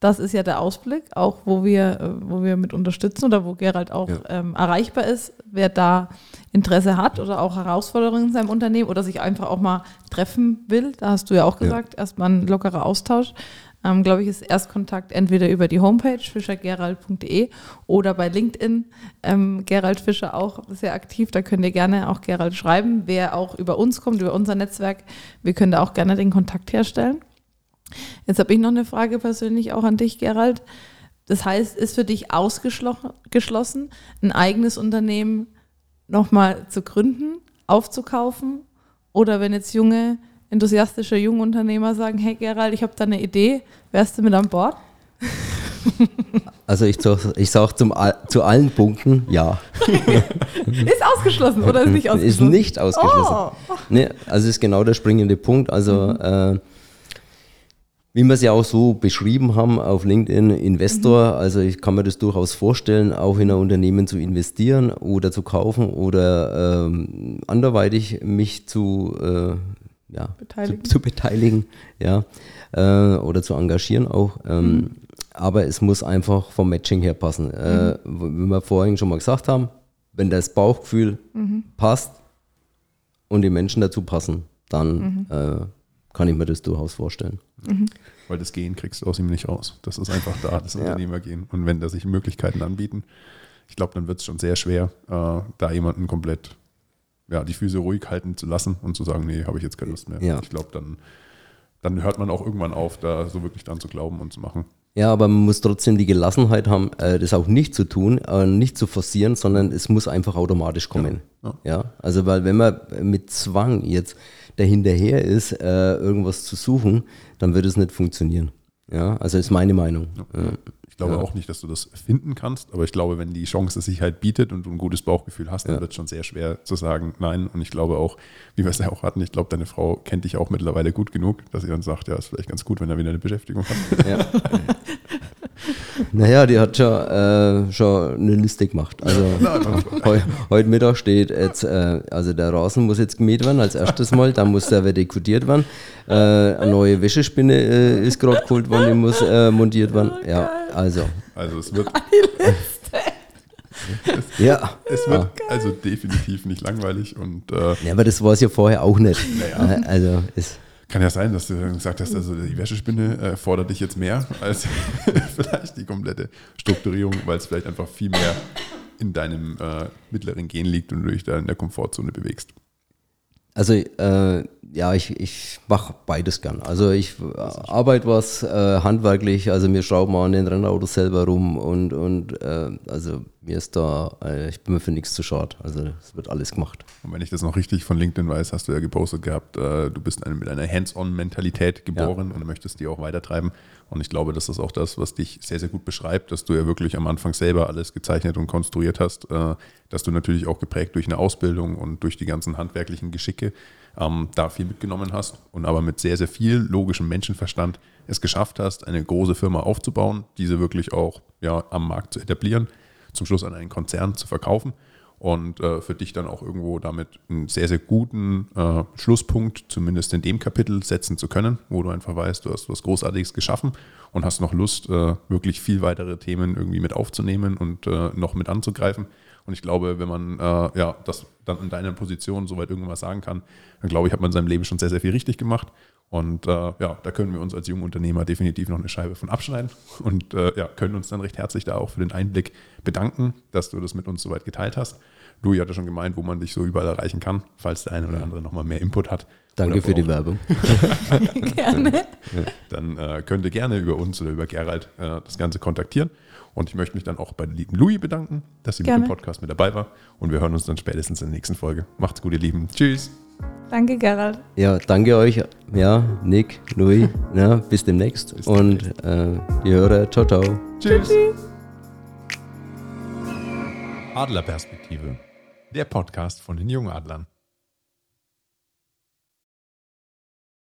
das ist ja der Ausblick, auch wo wir, äh, wo wir mit unterstützen oder wo Gerald auch ja. ähm, erreichbar ist, wer da Interesse hat oder auch Herausforderungen in seinem Unternehmen oder sich einfach auch mal treffen will. Da hast du ja auch gesagt, ja. erstmal ein lockerer Austausch. Ähm, glaube ich, ist Erstkontakt entweder über die Homepage fischergerald.de oder bei LinkedIn. Ähm, Gerald Fischer auch sehr aktiv, da könnt ihr gerne auch Gerald schreiben. Wer auch über uns kommt, über unser Netzwerk, wir können da auch gerne den Kontakt herstellen. Jetzt habe ich noch eine Frage persönlich auch an dich, Gerald. Das heißt, ist für dich ausgeschlossen, ein eigenes Unternehmen nochmal zu gründen, aufzukaufen? Oder wenn jetzt junge, enthusiastische Jungunternehmer sagen, hey Gerald, ich habe da eine Idee, wärst du mit an Bord? Also ich, ich sage zu allen Punkten ja. ist ausgeschlossen oder ist nicht ausgeschlossen? Ist nicht ausgeschlossen. Oh. Nee, also ist genau der springende Punkt. Also mhm. äh, wie wir es ja auch so beschrieben haben auf LinkedIn, Investor, mhm. also ich kann mir das durchaus vorstellen, auch in ein Unternehmen zu investieren oder zu kaufen oder ähm, anderweitig mich zu, äh, ja, beteiligen. Zu, zu, beteiligen ja, äh, oder zu engagieren auch. Ähm, mhm. Aber es muss einfach vom Matching her passen. Äh, mhm. wie wir vorhin schon mal gesagt haben, wenn das Bauchgefühl mhm. passt und die Menschen dazu passen, dann mhm. äh, kann ich mir das durchaus vorstellen. Mhm. Weil das Gehen kriegst du aus ihm nicht raus. Das ist einfach da, das Unternehmergehen. Und wenn da sich Möglichkeiten anbieten, ich glaube, dann wird es schon sehr schwer, äh, da jemanden komplett ja, die Füße ruhig halten zu lassen und zu sagen, nee, habe ich jetzt keine Lust mehr. Ja. Ich glaube, dann, dann hört man auch irgendwann auf, da so wirklich dran zu glauben und zu machen. Ja, aber man muss trotzdem die Gelassenheit haben, äh, das auch nicht zu tun, äh, nicht zu forcieren, sondern es muss einfach automatisch kommen. Ja. ja. ja. Also, weil wenn man mit Zwang jetzt dahinterher ist, äh, irgendwas zu suchen, dann wird es nicht funktionieren. Ja, also ist meine Meinung. Ja. Ich glaube ja. auch nicht, dass du das finden kannst, aber ich glaube, wenn die Chance sich halt bietet und du ein gutes Bauchgefühl hast, dann ja. wird es schon sehr schwer zu sagen, nein. Und ich glaube auch, wie wir es ja auch hatten, ich glaube, deine Frau kennt dich auch mittlerweile gut genug, dass sie dann sagt, ja, ist vielleicht ganz gut, wenn er wieder eine Beschäftigung hat. Ja. Naja, die hat schon, äh, schon eine Liste gemacht. Also heu, heute Mittag steht jetzt, äh, also der Rasen muss jetzt gemäht werden als erstes Mal, dann muss der vertikutiert werden. Äh, eine neue Wäschespinne äh, ist gerade geholt worden, die muss äh, montiert werden. Ja, also. Also es wird. Es, ja. Es wird ja. also definitiv nicht langweilig und. Äh, ja, aber das war es ja vorher auch nicht. Naja. Also es. Kann ja sein, dass du gesagt hast, also die Wäschespinne äh, fordert dich jetzt mehr als vielleicht die komplette Strukturierung, weil es vielleicht einfach viel mehr in deinem äh, mittleren Gen liegt und du dich da in der Komfortzone bewegst. Also äh, ja, ich, ich mache beides gern. Also ich äh, arbeite was äh, handwerklich, also wir schrauben an den Rennautos selber rum und, und äh, also mir ist da, äh, ich bin mir für nichts zu schade. Also es wird alles gemacht. Und wenn ich das noch richtig von LinkedIn weiß, hast du ja gepostet gehabt, äh, du bist mit einer Hands-on-Mentalität geboren ja. und möchtest die auch weitertreiben. Und ich glaube, das ist auch das, was dich sehr, sehr gut beschreibt, dass du ja wirklich am Anfang selber alles gezeichnet und konstruiert hast, äh, dass du natürlich auch geprägt durch eine Ausbildung und durch die ganzen handwerklichen Geschicke ähm, da viel mitgenommen hast und aber mit sehr, sehr viel logischem Menschenverstand es geschafft hast, eine große Firma aufzubauen, diese wirklich auch ja, am Markt zu etablieren, zum Schluss an einen Konzern zu verkaufen und äh, für dich dann auch irgendwo damit einen sehr, sehr guten äh, Schlusspunkt, zumindest in dem Kapitel, setzen zu können, wo du einfach weißt, du hast was Großartiges geschaffen und hast noch Lust, äh, wirklich viel weitere Themen irgendwie mit aufzunehmen und äh, noch mit anzugreifen. Und ich glaube, wenn man äh, ja, das dann in deiner Position soweit irgendwas sagen kann, dann glaube ich, hat man in seinem Leben schon sehr, sehr viel richtig gemacht. Und äh, ja, da können wir uns als junge Unternehmer definitiv noch eine Scheibe von abschneiden und äh, ja, können uns dann recht herzlich da auch für den Einblick bedanken, dass du das mit uns soweit geteilt hast. Louis hatte schon gemeint, wo man dich so überall erreichen kann, falls der eine oder andere nochmal mehr Input hat. Danke für die Werbung. gerne. Dann äh, könnt ihr gerne über uns oder über Gerald äh, das Ganze kontaktieren. Und ich möchte mich dann auch bei der lieben Louis bedanken, dass sie gerne. mit dem Podcast mit dabei war. Und wir hören uns dann spätestens in der nächsten Folge. Macht's gut, ihr Lieben. Tschüss. Danke, Gerald. Ja, danke euch. Ja, Nick, Louis. ja, bis demnächst. Bis und äh, die Hörer, ciao, ciao. Tschüss. Adlerperspektive. Der Podcast von den Jungadlern.